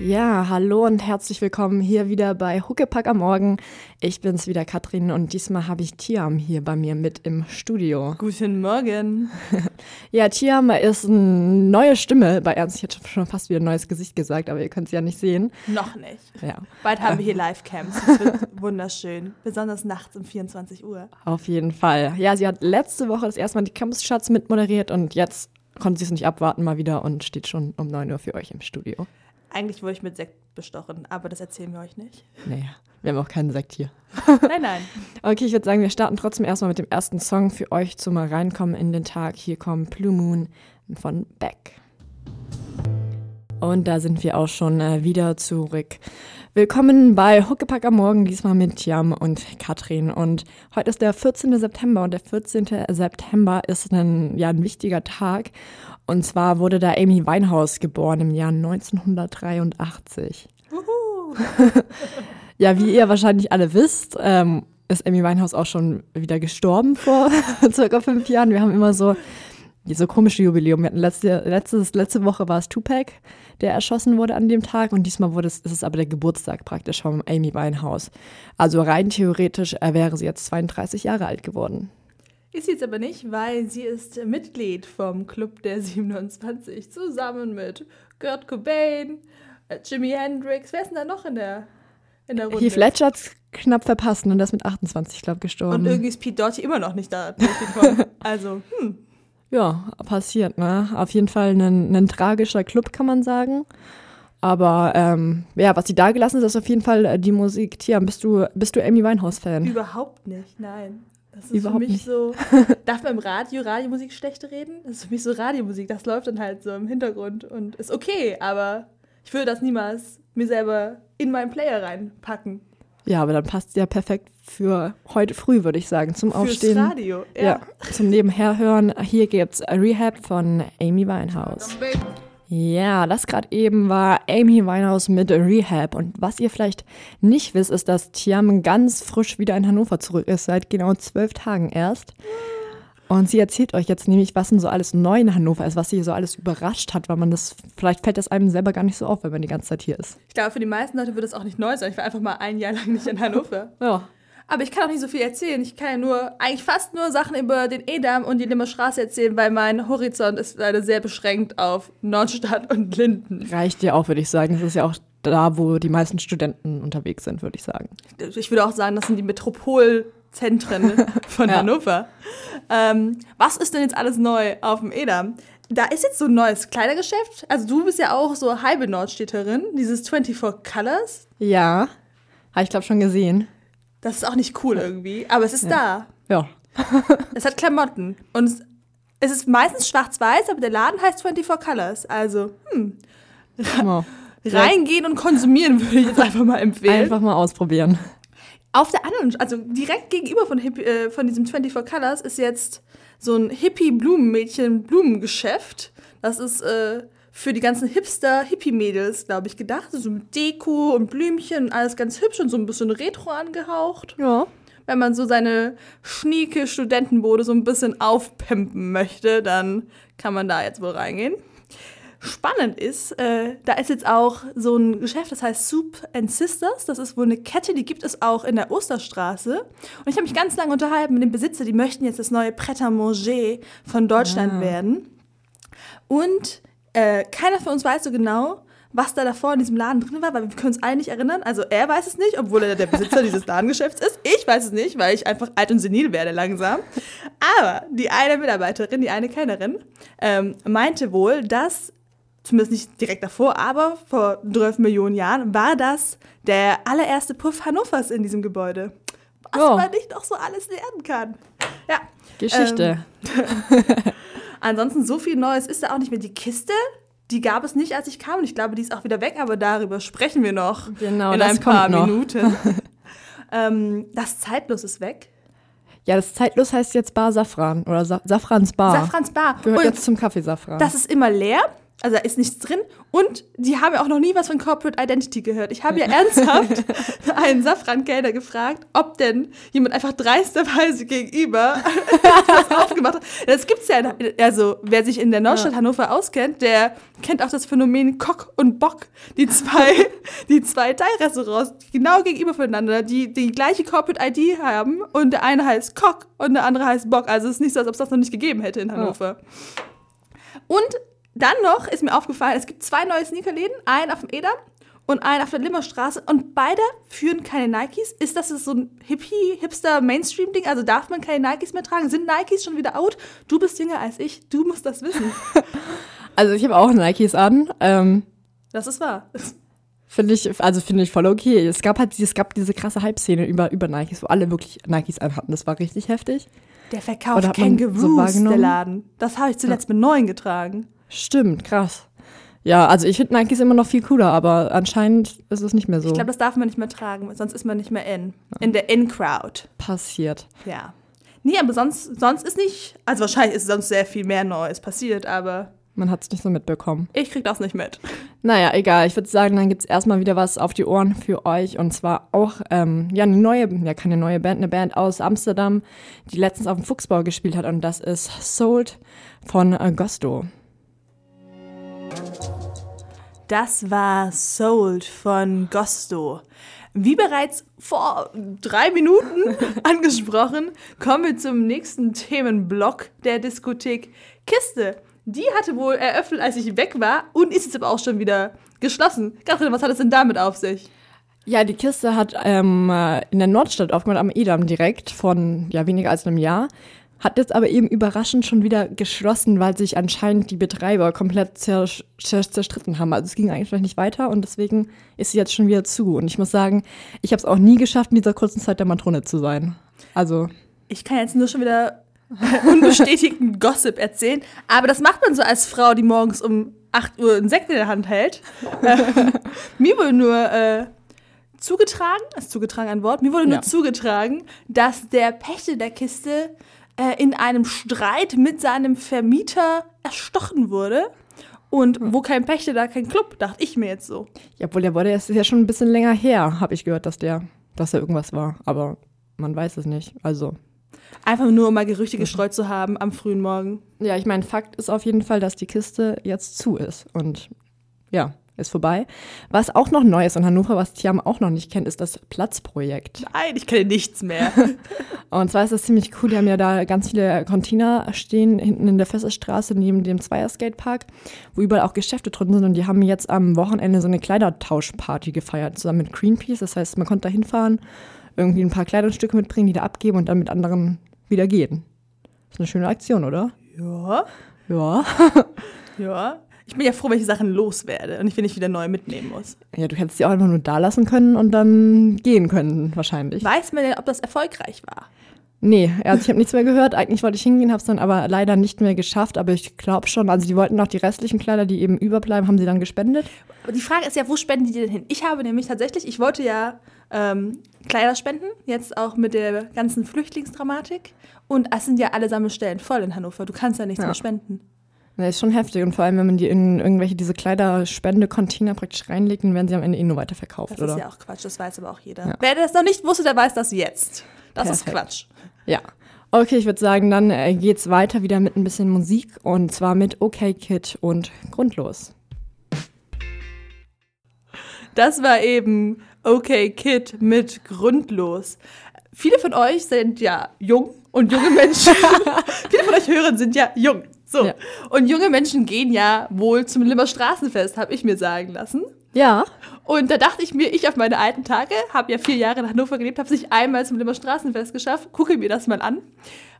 Ja, hallo und herzlich willkommen hier wieder bei Huckepack am Morgen. Ich bin's wieder, Katrin, und diesmal habe ich Tiam hier bei mir mit im Studio. Guten Morgen. ja, Tiam ist eine neue Stimme bei Ernst. Ich hätte schon fast wieder ein neues Gesicht gesagt, aber ihr könnt es ja nicht sehen. Noch nicht. Ja. Bald haben wir hier Livecams. Das wird wunderschön. Besonders nachts um 24 Uhr. Auf jeden Fall. Ja, sie hat letzte Woche das erste Mal die Campus-Charts mitmoderiert und jetzt konnte sie es nicht abwarten mal wieder und steht schon um 9 Uhr für euch im Studio. Eigentlich wurde ich mit Sekt bestochen, aber das erzählen wir euch nicht. Nee, wir haben auch keinen Sekt hier. nein, nein. Okay, ich würde sagen, wir starten trotzdem erstmal mit dem ersten Song für euch zum mal reinkommen in den Tag. Hier kommt Blue Moon von Beck. Und da sind wir auch schon äh, wieder zurück. Willkommen bei Huckepack am Morgen, diesmal mit Jan und Katrin. Und heute ist der 14. September und der 14. September ist ein, ja, ein wichtiger Tag. Und zwar wurde da Amy Winehouse geboren im Jahr 1983. ja, wie ihr wahrscheinlich alle wisst, ähm, ist Amy Winehouse auch schon wieder gestorben vor circa fünf Jahren. Wir haben immer so so komische Jubiläum. Wir hatten letzte, letztes, letzte Woche war es Tupac, der erschossen wurde an dem Tag und diesmal wurde es, ist es aber der Geburtstag praktisch von Amy Winehouse. Also rein theoretisch wäre sie jetzt 32 Jahre alt geworden. Ist sie jetzt aber nicht, weil sie ist Mitglied vom Club der 27 zusammen mit Kurt Cobain, äh, Jimi Hendrix. Wer ist denn da noch in der, in der Runde? Heath Ledger hat knapp verpasst und das mit 28, glaube ich, gestorben. Und irgendwie ist Pete Doherty immer noch nicht da durchgekommen. also, hm. Ja, passiert, ne? Auf jeden Fall ein, ein tragischer Club, kann man sagen. Aber ähm, ja, was sie da gelassen ist, ist auf jeden Fall äh, die Musik. Tia, bist du, bist du Amy Winehouse-Fan? Überhaupt nicht, nein. Das ist Überhaupt für mich nicht. so. Darf man im Radio Radiomusik schlecht reden? Das ist für mich so Radiomusik. Das läuft dann halt so im Hintergrund und ist okay, aber ich würde das niemals mir selber in meinen Player reinpacken. Ja, aber dann passt ja perfekt für heute früh, würde ich sagen, zum Fürs Aufstehen. Radio, ja. Ja, zum Nebenherhören. Hier gibt's Rehab von Amy Winehouse. Ja, das gerade eben war Amy Winehouse mit Rehab. Und was ihr vielleicht nicht wisst, ist, dass Tiam ganz frisch wieder in Hannover zurück ist, seit genau zwölf Tagen erst. Und sie erzählt euch jetzt nämlich, was denn so alles neu in Hannover ist, was sie so alles überrascht hat, weil man das, vielleicht fällt das einem selber gar nicht so auf, wenn man die ganze Zeit hier ist. Ich glaube, für die meisten Leute wird es auch nicht neu sein. Ich war einfach mal ein Jahr lang nicht in Hannover. Ja. Aber ich kann auch nicht so viel erzählen. Ich kann ja nur, eigentlich fast nur Sachen über den Edam und die Limmer Straße erzählen, weil mein Horizont ist leider sehr beschränkt auf Nordstadt und Linden. Reicht dir auch, würde ich sagen. Das ist ja auch da, wo die meisten Studenten unterwegs sind, würde ich sagen. Ich würde auch sagen, das sind die Metropolzentren von Ja. Hannover. Ähm, was ist denn jetzt alles neu auf dem Edam? Da ist jetzt so ein neues Kleidergeschäft. Also du bist ja auch so halbe Nordstädterin. Dieses 24 Colors. Ja, habe ich glaube schon gesehen. Das ist auch nicht cool irgendwie. Aber es ist da. Ja. Es hat Klamotten. Und es, ist meistens schwarz-weiß, aber der Laden heißt 24 Colors. Also, hm, Ja. reingehen und konsumieren würde ich jetzt einfach mal empfehlen. Einfach mal ausprobieren. Auf der anderen, also direkt gegenüber von, Hippie, äh, von diesem 24 Colors ist jetzt so ein Hippie-Blumenmädchen-Blumengeschäft. Das ist äh, für die ganzen Hipster-Hippie-Mädels, glaube ich, gedacht. So mit Deko und Blümchen und alles ganz hübsch und so ein bisschen retro angehaucht. Ja. Wenn man so seine schnieke Studentenbode so ein bisschen aufpimpen möchte, dann kann man da jetzt wohl reingehen. Spannend ist, äh, da ist jetzt auch so ein Geschäft, das heißt Soup and Sisters. Das ist wohl eine Kette, die gibt es auch in der Osterstraße. Und ich habe mich ganz lange unterhalten mit dem Besitzer, die möchten jetzt das neue Pret-à-Manger von Deutschland Ah. werden. Und äh, keiner von uns weiß so genau, was da davor in diesem Laden drin war, weil wir können uns alle nicht erinnern. Also er weiß es nicht, obwohl er der Besitzer dieses Ladengeschäfts ist. Ich weiß es nicht, weil ich einfach alt und senil werde langsam. Aber die eine Mitarbeiterin, die eine Kellnerin, ähm, meinte wohl, dass, zumindest nicht direkt davor, aber vor 12 Millionen Jahren, war das der allererste Puff Hannovers in diesem Gebäude. Was Ja. man nicht noch so alles lernen kann. Ja. Geschichte. Ansonsten so viel Neues ist da auch nicht mehr. Die Kiste, die gab es nicht, als ich kam. Und ich glaube, die ist auch wieder weg, aber darüber sprechen wir noch Genau, in das ein paar. Minuten. ähm, das Zeitlos ist weg. ja, das Zeitlos heißt jetzt Bar Safran oder Sa Safrans Bar. Safrans Bar. Gehört Und jetzt zum Kaffee Safran. das ist immer leer. Also da ist nichts drin. Und die haben ja auch noch nie was von Corporate Identity gehört. Ich habe ja ernsthaft einen Safran-Kellner gefragt, ob denn jemand einfach dreisterweise gegenüber das aufgemacht hat. Das gibt's ja, also wer sich in der Nordstadt Ja. Hannover auskennt, der kennt auch das Phänomen Kock und Bock. Die zwei, die zwei Thai-Restaurants, die genau gegenüber voneinander, die die gleiche Corporate ID haben und der eine heißt Kock und der andere heißt Bock. Also es ist nicht so, als ob es das noch nicht gegeben hätte in Hannover. Und dann noch ist mir aufgefallen, es gibt zwei neue Sneakerläden, einen auf dem Edam und einen auf der Limmerstraße und beide führen keine Nikes. Ist das so ein Hippie, Hipster, Mainstream-Ding? Also darf man keine Nikes mehr tragen? Sind Nikes schon wieder out? Du bist jünger als ich, du musst das wissen. Also ich habe auch Nikes an. Ähm, Das ist wahr. finde ich, also finde ich voll okay. Es gab halt, es gab diese krasse Hype-Szene über, über Nikes, wo alle wirklich Nikes anhatten. Das war richtig heftig. Der verkauft man so der? Laden. Das habe ich zuletzt mit neun getragen. Stimmt, krass. Ja, also ich finde Nikes immer noch viel cooler, aber anscheinend ist es nicht mehr so Ich glaube, das darf man nicht mehr tragen, sonst ist man nicht mehr in. In der In-Crowd. passiert. Ja. Nee, aber sonst, sonst ist nicht, also wahrscheinlich ist sonst sehr viel mehr Neues passiert, aber Man hat es nicht so mitbekommen. ich krieg das nicht mit. Naja, egal. Ich würde sagen, dann gibt es erstmal wieder was auf die Ohren für euch. Und zwar auch, ähm, ja, eine neue, ja, keine neue Band, eine Band aus Amsterdam, die letztens auf dem Fuchsbau gespielt hat. Und das ist Sold von äh, Gusto. Das war Sold von Gusto. Wie bereits vor drei Minuten angesprochen, kommen wir zum nächsten Themenblock der Diskothek Kiste. Die hatte wohl eröffnet, als ich weg war und ist jetzt aber auch schon wieder geschlossen. Katrin, was hat es denn damit auf sich? Ja, die Kiste hat ähm, äh, in der Nordstadt aufgemacht, am Edam direkt, von ja, weniger als einem Jahr. Hat jetzt aber eben überraschend schon wieder geschlossen, weil sich anscheinend die Betreiber komplett zer zer zerstritten haben. Also es ging eigentlich nicht weiter und deswegen ist sie jetzt schon wieder zu. Und ich muss sagen, ich habe es auch nie geschafft, in dieser kurzen Zeit der Matrone zu sein. Also, Ich kann jetzt nur schon wieder unbestätigten Gossip erzählen, aber das macht man so als Frau, die morgens um 8 Uhr einen Sekt in der Hand hält. Äh, mir wurde nur äh, zugetragen, ist zugetragen ein Wort, mir wurde nur Ja. zugetragen, dass der Pächter der Kiste äh, in einem Streit mit seinem Vermieter erstochen wurde. Und wo kein Pächter, da kein Club, dachte ich mir jetzt so. ja, obwohl der wurde, es ist ja schon ein bisschen länger her, habe ich gehört, dass der, dass da irgendwas war. Aber man weiß es nicht. Also, Einfach nur, um mal Gerüchte gestreut zu haben am frühen Morgen. Ja, ich meine, Fakt ist auf jeden Fall, dass die Kiste jetzt zu ist. Und ja, ist vorbei. Was auch noch neu ist in Hannover, was Tiam auch noch nicht kennt, ist das Platzprojekt. Nein, ich kenne nichts mehr. Und zwar ist das ziemlich cool. Die haben ja da ganz viele Container stehen hinten in der Fesselstraße neben dem Zweier-Skatepark, wo überall auch Geschäfte drin sind. Und die haben jetzt am Wochenende so eine Kleidertauschparty gefeiert, zusammen mit Greenpeace. Das heißt, man konnte da hinfahren, irgendwie ein paar Kleidungsstücke mitbringen, die da abgeben und dann mit anderen wieder gehen. ist eine schöne Aktion, oder? ja. Ja. Ja. Ich bin ja froh, wenn ich Sachen loswerde und ich will nicht wieder neu mitnehmen muss. Ja, du hättest sie auch einfach nur da lassen können und dann gehen können, wahrscheinlich. Weiß man denn, ob das erfolgreich war? Nee, also ich habe nichts mehr gehört. Eigentlich wollte ich hingehen, habe es dann aber leider nicht mehr geschafft. Aber ich glaube schon, also die wollten noch die restlichen Kleider, die eben überbleiben, haben sie dann gespendet. Aber die Frage ist ja, wo spenden die denn hin? Ich habe nämlich tatsächlich, ich wollte ja ähm, Kleider spenden, jetzt auch mit der ganzen Flüchtlingsdramatik. Und es sind ja alle Sammelstellen voll in Hannover. Du kannst ja nichts Ja. mehr spenden. Das ist schon heftig. Und vor allem, wenn man die in irgendwelche diese Kleiderspende-Container praktisch reinlegt, dann werden sie am Ende eh nur weiterverkauft, Das oder? ist ja auch Quatsch, das weiß aber auch jeder. Ja. Wer das noch nicht wusste, der weiß das jetzt. Das ist Perfekt. Quatsch. Ja. Okay, ich würde sagen, dann äh, geht's weiter wieder mit ein bisschen Musik und zwar mit OK Kid und Grundlos. Das war eben Okay Kid mit Grundlos. Viele von euch sind ja jung und junge Menschen. viele von euch Hörern sind ja jung. So. Ja. Und junge Menschen gehen ja wohl zum Limmer Straßenfest, habe ich mir sagen lassen. Ja. Und da dachte ich mir, ich auf meine alten Tage, habe ja vier Jahre in Hannover gelebt, habe es nicht einmal zum Limmer Straßenfest geschafft, gucke mir das mal an.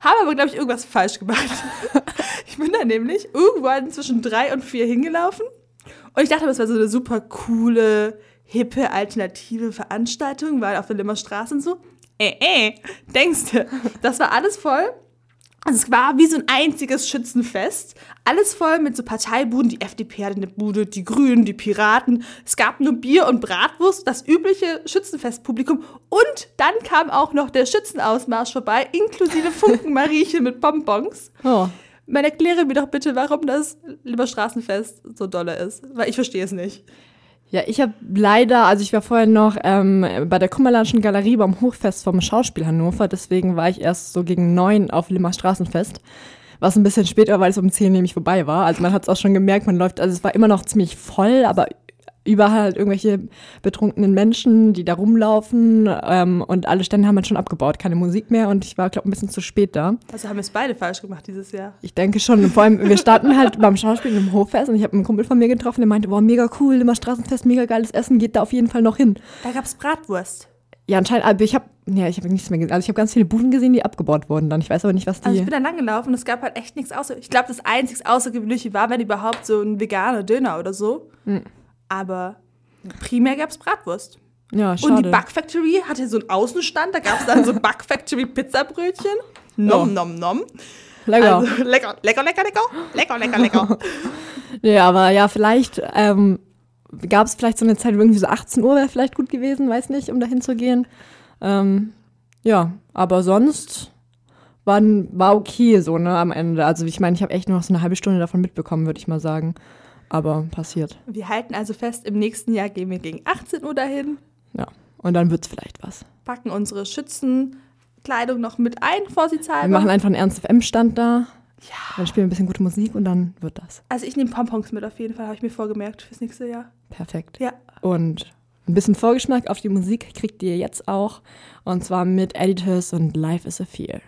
Habe aber, glaube ich, irgendwas falsch gemacht. ich bin da nämlich irgendwann zwischen drei und vier hingelaufen und ich dachte, das wäre so eine super coole, hippe, alternative Veranstaltung, weil auf der Limmer Straße und so. Äh, äh, denkst du, das war alles voll? Also es war wie so ein einziges Schützenfest. Alles voll mit so Parteibuden. Die FDP hatte eine Bude, die Grünen, die Piraten. Es gab nur Bier und Bratwurst, das übliche Schützenfestpublikum. Und dann kam auch noch der Schützenausmarsch vorbei, inklusive Funkenmariechen mit Bonbons. Oh. Man erkläre mir doch bitte, warum das Limmerstraßenfest so dolle ist. Weil ich verstehe es nicht. Ja, ich habe leider, also ich war vorher noch ähm, bei der Kummerlandschen Galerie beim Hochfest vom Schauspiel Hannover, deswegen war ich erst so gegen neun auf Limmer Straßenfest. Was ein bisschen später, weil es um zehn nämlich vorbei war. Also man hat es auch schon gemerkt, man läuft, also es war immer noch ziemlich voll, aber überall halt irgendwelche betrunkenen Menschen, die da rumlaufen ähm, und alle Stände haben halt schon abgebaut, keine Musik mehr und ich war, glaube ein bisschen zu spät da. Also haben wir es beide falsch gemacht dieses Jahr. Ich denke schon. Und vor allem, wir starten halt beim Schauspiel im Hochfest und ich habe einen Kumpel von mir getroffen, der meinte, boah, mega cool, immer Straßenfest, mega geiles Essen, geht da auf jeden Fall noch hin. Da gab es Bratwurst. Ja, anscheinend, aber ich habe ja, ich habe nichts mehr gesehen. Also ich habe ganz viele Buden gesehen, die abgebaut wurden dann. Ich weiß aber nicht, was die. Also ich bin da lang gelaufen und es gab halt echt nichts außer. Ich glaube, das einzig Außergewöhnliche war, wenn überhaupt so ein veganer Döner oder so. Mhm. Aber primär gab es Bratwurst. ja, schade. Und die Bug Factory hatte so einen Außenstand, da gab es dann so Bug Factory Pizzabrötchen. Nom, Ja. nom, nom. Lecker. Also lecker, lecker, lecker, lecker, lecker, lecker, lecker. Ja, aber ja, vielleicht ähm, gab es vielleicht so eine Zeit, wo irgendwie so 18 Uhr wäre vielleicht gut gewesen, weiß nicht, um dahin zu gehen. Ähm, ja, aber sonst war, war okay so, ne, am Ende. Also ich meine, ich habe echt nur noch so eine halbe Stunde davon mitbekommen, würde ich mal sagen. Aber passiert. Wir halten also fest, im nächsten Jahr gehen wir gegen 18 Uhr dahin, Ja. Und dann wird's vielleicht was. packen unsere Schützenkleidung noch mit ein, Wir vorsichtshalber. machen einfach einen Ernst FM-Stand da. Ja. Dann spielen wir ein bisschen gute Musik und dann wird das. Also ich nehme Pompons mit auf jeden Fall, habe ich mir vorgemerkt fürs nächste Jahr. Perfekt. Ja. Und ein bisschen Vorgeschmack auf die Musik kriegt ihr jetzt auch. Und zwar mit Editors und Life is a Fear.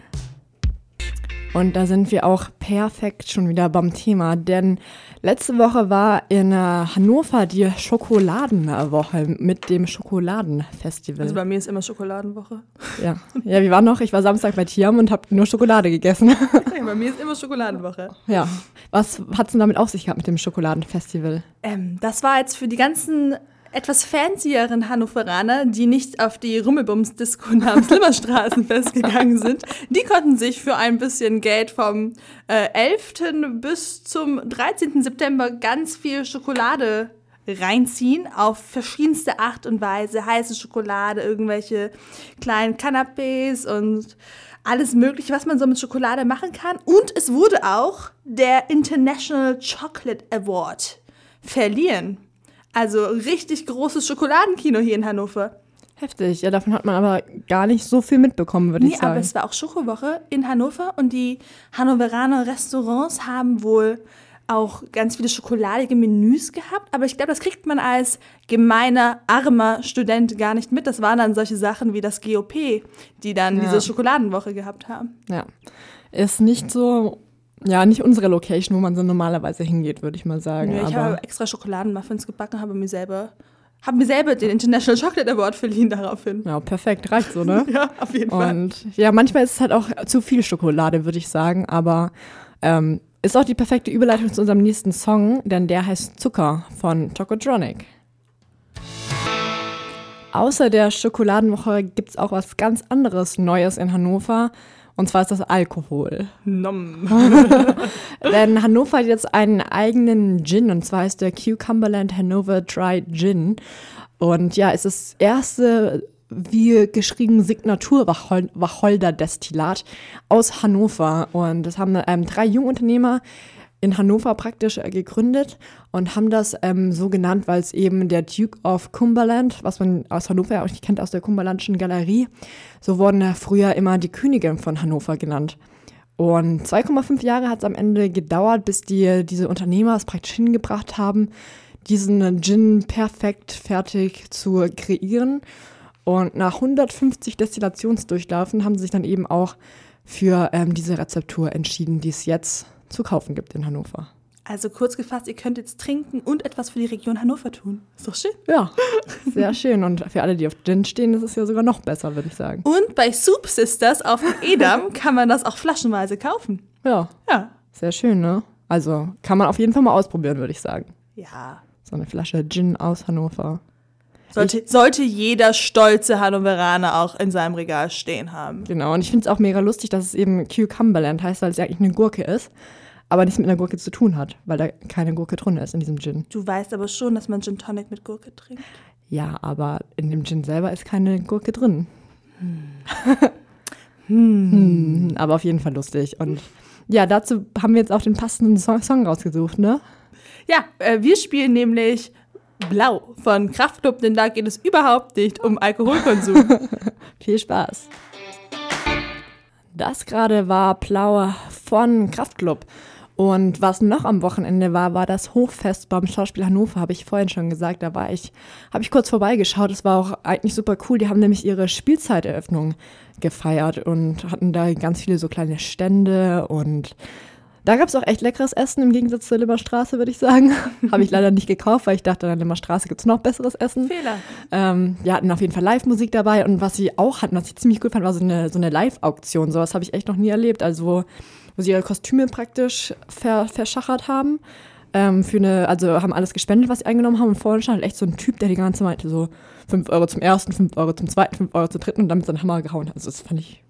Und da sind wir auch perfekt schon wieder beim Thema, denn letzte Woche war in äh, Hannover die Schokoladenwoche mit dem Schokoladenfestival. Also bei mir ist immer Schokoladenwoche. ja. ja, wie war noch? Ich war Samstag bei Tiam und habe nur Schokolade gegessen. Ja, bei mir ist immer Schokoladenwoche. ja. Was hat's denn damit auf sich gehabt mit dem Schokoladenfestival? Ähm, das war jetzt für die ganzen etwas fancieren Hannoveraner, die nicht auf die Rummelbums-Disco namens Limmerstraßenfest gegangen sind. Die konnten sich für ein bisschen Geld vom äh, 11. bis zum 13. September ganz viel Schokolade reinziehen auf verschiedenste Art und Weise. Heiße Schokolade, irgendwelche kleinen Canapés und alles Mögliche, was man so mit Schokolade machen kann. Und es wurde auch der International Chocolate Award verliehen. Also richtig großes Schokoladenkino hier in Hannover. Heftig. Ja, davon hat man aber gar nicht so viel mitbekommen, würde Nee, ich sagen. aber es war auch Schokowoche in Hannover und die Hannoveraner Restaurants haben wohl auch ganz viele schokoladige Menüs gehabt, aber ich glaube, das kriegt man als gemeiner, armer Student gar nicht mit. Das waren dann solche Sachen wie das GOP, die dann Ja. diese Schokoladenwoche gehabt haben. Ja. Ist nicht so, ja, nicht unsere Location, wo man so normalerweise hingeht, würde ich mal sagen. Ja, ich habe extra Schokoladenmuffins gebacken, habe mir selber, habe mir selber den International Chocolate Award verliehen daraufhin. ja, perfekt, reicht so, ne? Ja, auf jeden Fall. Und ja, manchmal ist es halt auch zu viel Schokolade, würde ich sagen, aber ähm, ist auch die perfekte Überleitung zu unserem nächsten Song, denn der heißt Zucker von Chocotronic. Außer der Schokoladenwoche gibt es auch was ganz anderes Neues in Hannover. Und zwar ist das Alkohol. Nom. Denn Hannover hat jetzt einen eigenen Gin und zwar heißt der Cucumberland Hanover Dry Gin. Und ja, es ist das erste, wie geschrieben, Signatur-Wacholder-Destillat aus Hannover. Und das haben ähm, drei Jungunternehmer in Hannover praktisch äh, gegründet und haben das ähm, so genannt, weil es eben der Duke of Cumberland, was man aus Hannover ja auch nicht kennt, aus der Cumberlandschen Galerie, so wurden ja früher immer die Königin von Hannover genannt. Und 2,5 Jahre hat es am Ende gedauert, bis die, diese Unternehmer es praktisch hingebracht haben, diesen Gin perfekt fertig zu kreieren. Und nach 150 Destillationsdurchlaufen haben sie sich dann eben auch für ähm, diese Rezeptur entschieden, die es jetzt zu kaufen gibt in Hannover. Also kurz gefasst, ihr könnt jetzt trinken und etwas für die Region Hannover tun. Ist doch schön. Ja, sehr schön. Und für alle, die auf Gin stehen, ist es ja sogar noch besser, würde ich sagen. Und bei Soup Sisters auf dem Edam kann man das auch flaschenweise kaufen. Ja, Ja. sehr schön, ne? Also kann man auf jeden Fall mal ausprobieren, würde ich sagen. Ja. So eine Flasche Gin aus Hannover. Sollte, sollte jeder stolze Hannoveraner auch in seinem Regal stehen haben. Genau, und ich finde es auch mega lustig, dass es eben Cucumberland heißt, weil es ja eigentlich eine Gurke ist, aber nichts mit einer Gurke zu tun hat, weil da keine Gurke drin ist in diesem Gin. Du weißt aber schon, dass man Gin Tonic mit Gurke trinkt. Ja, aber in dem Gin selber ist keine Gurke drin. Hm. Hm, aber auf jeden Fall lustig. Und Ja, dazu haben wir jetzt auch den passenden Song, Song rausgesucht, ne? Ja, äh, wir spielen nämlich Blau von Kraftklub, denn da geht es überhaupt nicht um Alkoholkonsum. Viel Spaß. Das gerade war Blau von Kraftklub. Und was noch am Wochenende war, war das Hochfest beim Schauspiel Hannover, habe ich vorhin schon gesagt. Da war ich, habe ich kurz vorbeigeschaut. Das war auch eigentlich super cool. Die haben nämlich ihre Spielzeiteröffnung gefeiert und hatten da ganz viele so kleine Stände und da gab es auch echt leckeres Essen im Gegensatz zur Limmerstraße, würde ich sagen. Habe ich leider nicht gekauft, weil ich dachte, an der Limmerstraße gibt es noch besseres Essen. Fehler. Ähm, wir hatten auf jeden Fall Live-Musik dabei und was sie auch hatten, was ich ziemlich gut fand, war so eine, so eine Live-Auktion. Sowas habe ich echt noch nie erlebt. Also, wo, sie ihre Kostüme praktisch ver, verschachert haben. Ähm, für eine, also haben alles gespendet, was sie eingenommen haben. Und vorhin stand halt echt so ein Typ, der die ganze Zeit meinte, so 5 Euro zum ersten, 5 Euro zum zweiten, 5 Euro zum dritten und damit seinen Hammer gehauen. Also, das fand ich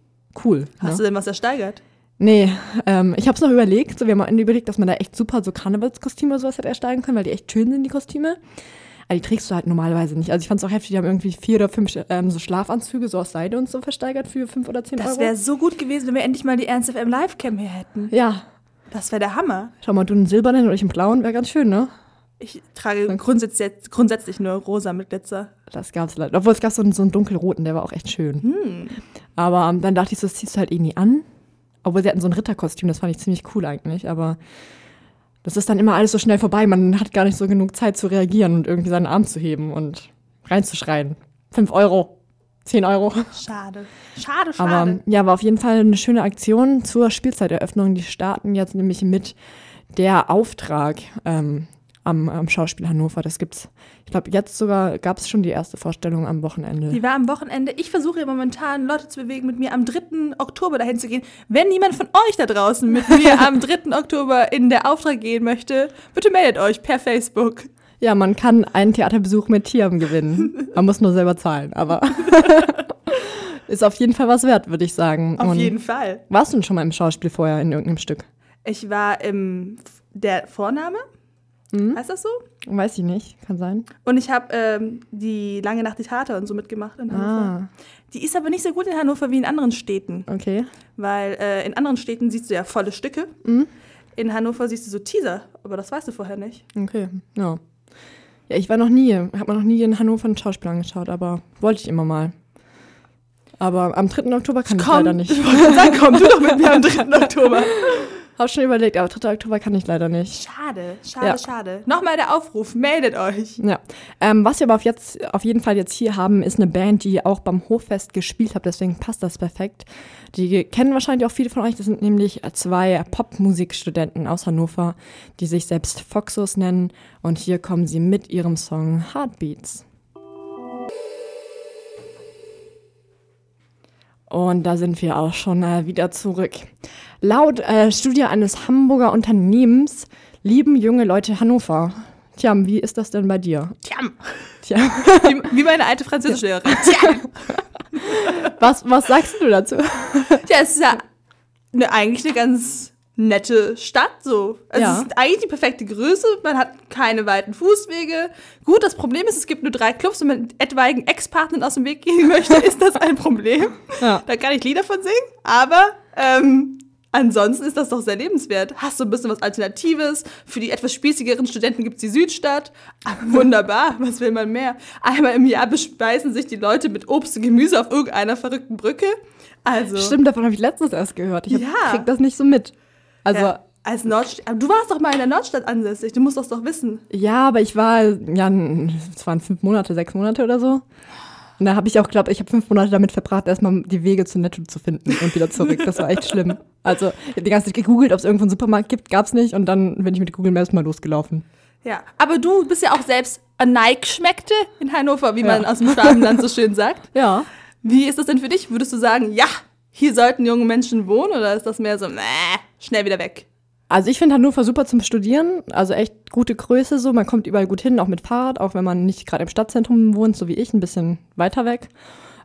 cool. Hast ne? du denn was ersteigert? Nee, ähm, ich habe es noch überlegt. So, wir haben am Ende überlegt, dass man da echt super so Karnevalskostüme oder sowas hätte ersteigen können, weil die echt schön sind, die Kostüme. Aber die trägst du halt normalerweise nicht. Also ich fand es auch heftig, die haben irgendwie vier oder fünf ähm, so Schlafanzüge so aus Seide und so versteigert für fünf oder zehn Das Euro. wäre so gut gewesen, wenn wir endlich mal die Ernst FM Livecam hier hätten. ja, Das wäre der Hammer. schau mal, du einen silbernen oder ich einen blauen, wäre ganz schön, ne? Ich trage grundsätzlich, grundsätzlich nur rosa mit Glitzer. Das gab's leider. Obwohl es gab so einen, so einen dunkelroten, der war auch echt schön. Hm. Aber ähm, dann dachte ich so, das ziehst du halt eh nie an. Obwohl sie hatten so ein Ritterkostüm, das fand ich ziemlich cool eigentlich. Aber das ist dann immer alles so schnell vorbei. Man hat gar nicht so genug Zeit zu reagieren und irgendwie seinen Arm zu heben und reinzuschreien. Fünf Euro, zehn Euro. Schade. Schade, schade. Aber ja, war auf jeden Fall eine schöne Aktion zur Spielzeiteröffnung. Die starten jetzt nämlich mit der Auftrag ähm, am, am Schauspiel Hannover. Das gibt's, ich glaube, jetzt sogar gab es schon die erste Vorstellung am Wochenende. Die war am Wochenende. Ich versuche ja momentan, Leute zu bewegen, mit mir am 3. Oktober dahin zu gehen. Wenn jemand von euch da draußen mit mir am 3. Oktober in der Auftrag gehen möchte, bitte meldet euch per Facebook. Ja, man kann einen Theaterbesuch mit Tieren gewinnen. Man muss nur selber zahlen, aber ist auf jeden Fall was wert, würde ich sagen. Auf Und jeden Fall. Warst du denn schon mal im Schauspiel vorher in irgendeinem Stück? Ich war im der Vorname, heißt das so? Weiß ich nicht, kann sein. Und ich habe ähm, die lange Nacht die Theater und so mitgemacht in Hannover. Ah, Die ist aber nicht so gut in Hannover wie in anderen Städten, okay. weil äh, in anderen Städten siehst du ja volle Stücke. Mhm. In Hannover siehst du so Teaser, aber das weißt du vorher nicht. Okay, ja. Ja, ich war noch nie, habe mir noch nie in Hannover ein Schauspiel angeschaut, aber wollte ich immer mal. Aber am 3. Oktober kann ich leider nicht. Ich wollte sagen, komm du doch mit mir am 3. Oktober. Hab schon überlegt, aber 3. Oktober kann ich leider nicht. Schade, schade, Ja. schade. Nochmal der Aufruf, meldet euch. Ja. Ähm, was wir aber auf, jetzt, auf jeden Fall jetzt hier haben, ist eine Band, die auch beim Hochfest gespielt hat, deswegen passt das perfekt. Die kennen wahrscheinlich auch viele von euch. Das sind nämlich zwei Popmusikstudenten aus Hannover, die sich selbst Foxos nennen. Und hier kommen sie mit ihrem Song Heartbeats. Und da sind wir auch schon äh, wieder zurück. Laut äh, Studie eines Hamburger Unternehmens lieben junge Leute Hannover. Tja, wie ist das denn bei dir? Tjam. Tja, Wie, wie meine alte Französischlehrerin. Tjam. was, was sagst du dazu? Ja, es ist ja eine, eigentlich eine ganz nette Stadt so. Also Ja. Es ist eigentlich die perfekte Größe, man hat keine weiten Fußwege. Gut, das Problem ist, es gibt nur drei Clubs und wenn man etwaigen Ex-Partnern aus dem Weg gehen möchte, ist das ein Problem. Ja. Da kann ich Lieder von singen, aber ähm, ansonsten ist das doch sehr lebenswert. Hast du ein bisschen was Alternatives. Für die etwas spießigeren Studenten gibt es die Südstadt. Wunderbar, was will man mehr? Einmal im Jahr bespeisen sich die Leute mit Obst und Gemüse auf irgendeiner verrückten Brücke. Also, Stimmt, davon habe ich letztens erst gehört. Ich hab, Ja. krieg das nicht so mit. Also, ja, als Nordstadt. Du warst doch mal in der Nordstadt ansässig, du musst das doch wissen. ja, aber ich war, ja, es waren fünf Monate, sechs Monate oder so. Und da habe ich auch, glaube ich, habe fünf Monate damit verbracht, erstmal die Wege zu Netto zu finden und wieder zurück. Das war echt schlimm. Also, ich habe die ganze Zeit gegoogelt, ob es irgendwo einen Supermarkt gibt, gab's nicht. Und dann bin ich mit Google Maps mal losgelaufen. Ja, aber du bist ja auch selbst ein Nike-Schmeckte in Hannover, wie Ja. man aus dem Schwabenland so schön sagt. Ja. Wie ist das denn für dich? Würdest du sagen, ja, hier sollten junge Menschen wohnen oder ist das mehr so, nee, schnell wieder weg? Also ich finde Hannover super zum Studieren, also echt gute Größe so, man kommt überall gut hin, auch mit Fahrrad, auch wenn man nicht gerade im Stadtzentrum wohnt, so wie ich, ein bisschen weiter weg.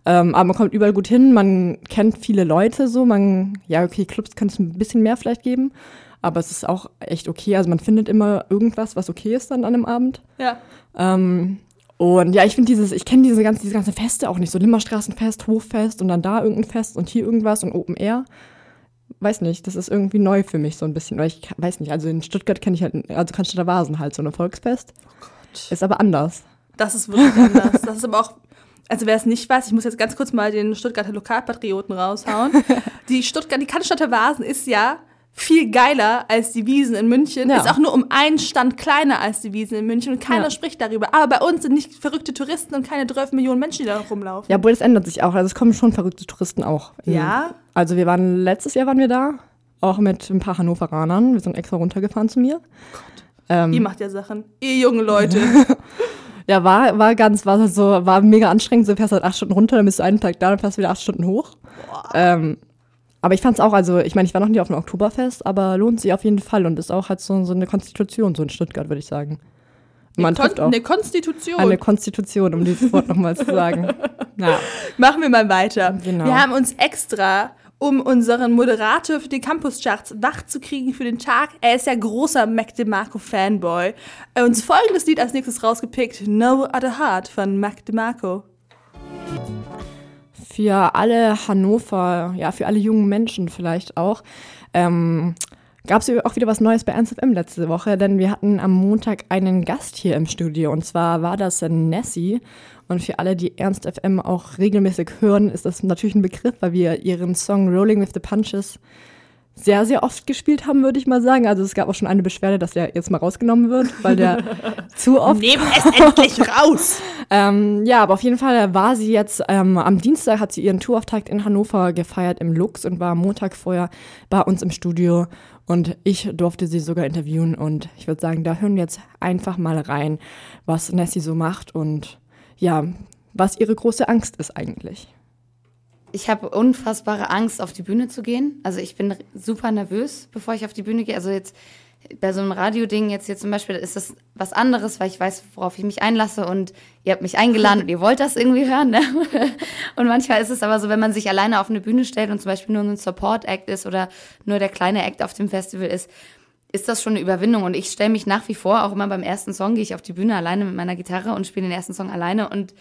Ähm, aber man kommt überall gut hin, man kennt viele Leute so, man, ja okay, Clubs kann es ein bisschen mehr vielleicht geben, aber es ist auch echt okay, also man findet immer irgendwas, was okay ist dann an einem Abend. Ja. Ähm, und ja, ich finde dieses, ich kenne diese ganzen, diese ganzen Feste auch nicht, so Limmerstraßenfest, Hochfest und dann da irgendein Fest und hier irgendwas und Open Air. Weiß nicht, das ist irgendwie neu für mich so ein bisschen. Weil ich weiß nicht, also in Stuttgart kenne ich halt, also Cannstatter Vasen halt, so ein Volksfest. Ist aber anders. Das ist wirklich anders. Das ist aber auch, also wer es nicht weiß, ich muss jetzt ganz kurz mal den Stuttgarter Lokalpatrioten raushauen. Die Stuttgart, die Cannstatter Vasen ist ja viel geiler als die Wiesen in München. Ja. Ist auch nur um einen Stand kleiner als die Wiesen in München und keiner Ja. spricht darüber. Aber bei uns sind nicht verrückte Touristen und keine 12 Millionen Menschen, die da rumlaufen. Ja, obwohl das ändert sich auch. Also es kommen schon verrückte Touristen auch. Ja? Also wir waren, letztes Jahr waren wir da, auch mit ein paar Hannoveranern. Wir sind extra runtergefahren zu mir. Ähm, Ihr macht ja Sachen. Ihr junge Leute. Ja, war, war ganz, war so, war mega anstrengend. So fährst halt acht Stunden runter, dann bist du einen Tag da, dann fährst du wieder acht Stunden hoch. Ähm, aber ich fand's auch, also ich meine, ich war noch nie auf einem Oktoberfest, aber lohnt sich auf jeden Fall und ist auch halt so, so eine Konstitution, so in Stuttgart, würde ich sagen. Man Kon trifft auch eine Konstitution. eine Konstitution, um dieses Wort nochmal zu sagen. Ja. Machen wir mal weiter. Genau. Wir haben uns extra, um unseren Moderator für die Campus-Charts wach für den Tag, er ist ja großer Mac DeMarco-Fanboy, äh, uns folgendes Lied als nächstes rausgepickt, No Other Heart von Mac DeMarco. für alle Hannover, ja, für alle jungen Menschen vielleicht auch, ähm, gab es auch wieder was Neues bei Ernst FM letzte Woche, denn wir hatten am Montag einen Gast hier im Studio und zwar war das Nessie. Und für alle, die Ernst FM auch regelmäßig hören, ist das natürlich ein Begriff, weil wir ihren Song Rolling with the Punches sehr, sehr oft gespielt haben, würde ich mal sagen. Also es gab auch schon eine Beschwerde, dass der jetzt mal rausgenommen wird, weil der zu oft Nehmen es endlich raus! ähm, ja, aber auf jeden Fall war sie jetzt, ähm, am Dienstag hat sie ihren Tourauftakt in Hannover gefeiert im Lux und war am Montag vorher bei uns im Studio und ich durfte sie sogar interviewen und ich würde sagen, da hören wir jetzt einfach mal rein, was Nessie so macht und ja, was ihre große Angst ist eigentlich. Ich habe unfassbare Angst, auf die Bühne zu gehen. Also ich bin super nervös, bevor ich auf die Bühne gehe. Also jetzt bei so einem Radioding jetzt hier zum Beispiel ist das was anderes, weil ich weiß, worauf ich mich einlasse und ihr habt mich eingeladen und ihr wollt das irgendwie hören. Ne? Und manchmal ist es aber so, wenn man sich alleine auf eine Bühne stellt und zum Beispiel nur ein Support-Act ist oder nur der kleine Act auf dem Festival ist, ist das schon eine Überwindung. Und ich stelle mich nach wie vor, auch immer beim ersten Song, gehe ich auf die Bühne alleine mit meiner Gitarre und spiele den ersten Song alleine und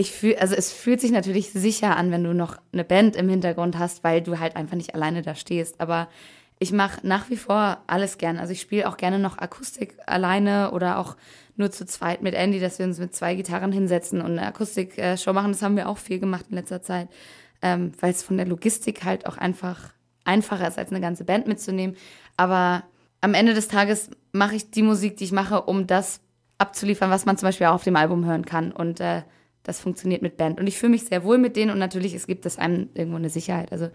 ich fühle, also es fühlt sich natürlich sicher an, wenn du noch eine Band im Hintergrund hast, weil du halt einfach nicht alleine da stehst. Aber ich mache nach wie vor alles gern. Also ich spiele auch gerne noch Akustik alleine oder auch nur zu zweit mit Andy, dass wir uns mit zwei Gitarren hinsetzen und eine Akustik-Show machen. Das haben wir auch viel gemacht in letzter Zeit, ähm, weil es von der Logistik halt auch einfach einfacher ist, als eine ganze Band mitzunehmen. Aber am Ende des Tages mache ich die Musik, die ich mache, um das abzuliefern, was man zum Beispiel auch auf dem Album hören kann. Und äh, das funktioniert mit Band. Und ich fühle mich sehr wohl mit denen und natürlich, es gibt es einem irgendwo eine Sicherheit. Also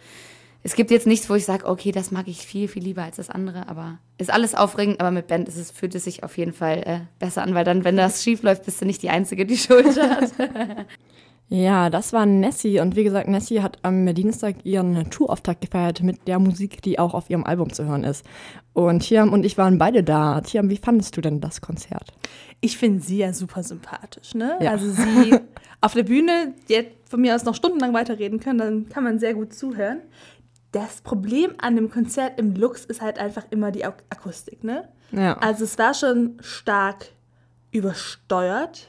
es gibt jetzt nichts, wo ich sage, okay, das mag ich viel, viel lieber als das andere, aber ist alles aufregend, aber mit Band ist es, fühlt es sich auf jeden Fall äh, besser an, weil dann, wenn das schief läuft, bist du nicht die Einzige, die Schuld hat. Ja, das war Nessie und wie gesagt, Nessie hat am Dienstag ihren Tourauftakt gefeiert mit der Musik, die auch auf ihrem Album zu hören ist. Und Tiam und ich waren beide da. Tiam, wie fandest du denn das Konzert? Ich finde sie ja super sympathisch, ne? Ja. Also sie auf der Bühne, die hätte von mir aus noch stundenlang weiterreden können, dann kann man sehr gut zuhören. Das Problem an dem Konzert im Lux ist halt einfach immer die Ak Akustik, ne? Ja. Also es war schon stark übersteuert.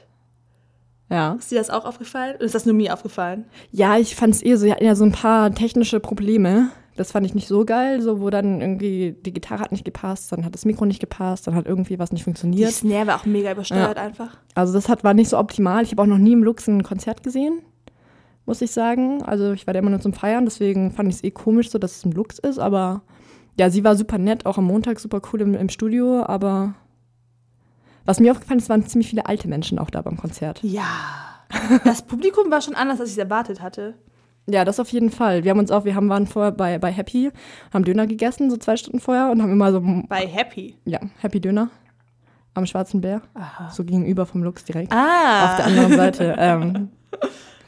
ja. Ist dir das auch aufgefallen? Oder ist das nur mir aufgefallen? Ja, ich fand es eh so, ja so ein paar technische Probleme. Das fand ich nicht so geil, so wo dann irgendwie die Gitarre hat nicht gepasst, dann hat das Mikro nicht gepasst, dann hat irgendwie was nicht Die funktioniert. Snare war auch mega übersteuert einfach. Also das hat, war nicht so optimal. Ich habe auch noch nie im Lux ein Konzert gesehen, muss ich sagen. Also ich war da immer nur zum Feiern, deswegen fand ich es eh komisch, so dass es im Lux ist. Aber ja, sie war super nett, auch am Montag super cool im, im Studio. Aber was mir aufgefallen ist, waren ziemlich viele alte Menschen auch da beim Konzert. Ja. Das Publikum war schon anders, als ich es erwartet hatte. Ja, das auf jeden Fall. Wir haben uns auch, wir haben, waren vorher bei, bei Happy, haben Döner gegessen, so zwei Stunden vorher und haben immer so, Bei Happy. ja, Happy Döner am Schwarzen Bär, so gegenüber vom Lux direkt. Ah. Auf der anderen Seite. Ähm,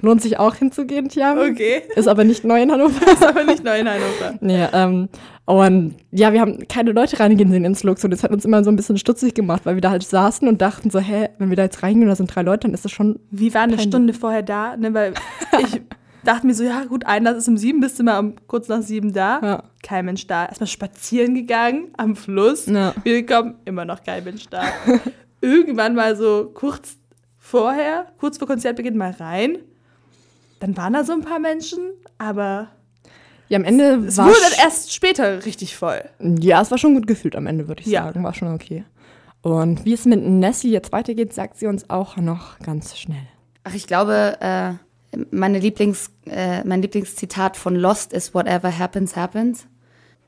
lohnt sich auch hinzugehen, Tiam. Okay. Ist aber nicht neu in Hannover. ist aber nicht neu in Hannover. nee, ähm, und ja, wir haben keine Leute reingehen sehen ins Lux und das hat uns immer so ein bisschen stutzig gemacht, weil wir da halt saßen und dachten so, hä, wenn wir da jetzt reingehen und da sind drei Leute, dann ist das schon, Wir waren eine. Stunde vorher da, ne, weil ich dachte mir so, ja gut, Einlass ist um sieben, bist du mal um kurz nach sieben da. Ja. Kein Mensch da. Erstmal spazieren gegangen am Fluss. Ja. Wir kommen, immer noch kein Mensch da. Irgendwann mal so kurz vorher, kurz vor Konzertbeginn mal rein. Dann waren da so ein paar Menschen, aber Ja, am Ende Es war wurde dann erst später richtig voll. Ja, es war schon gut gefühlt am Ende, würde ich Ja. sagen. War schon okay. Und wie es mit Nessie jetzt weitergeht, sagt sie uns auch noch ganz schnell. Ach, ich glaube, äh, meine Lieblings, äh, mein Lieblingszitat von Lost ist Whatever happens, happens.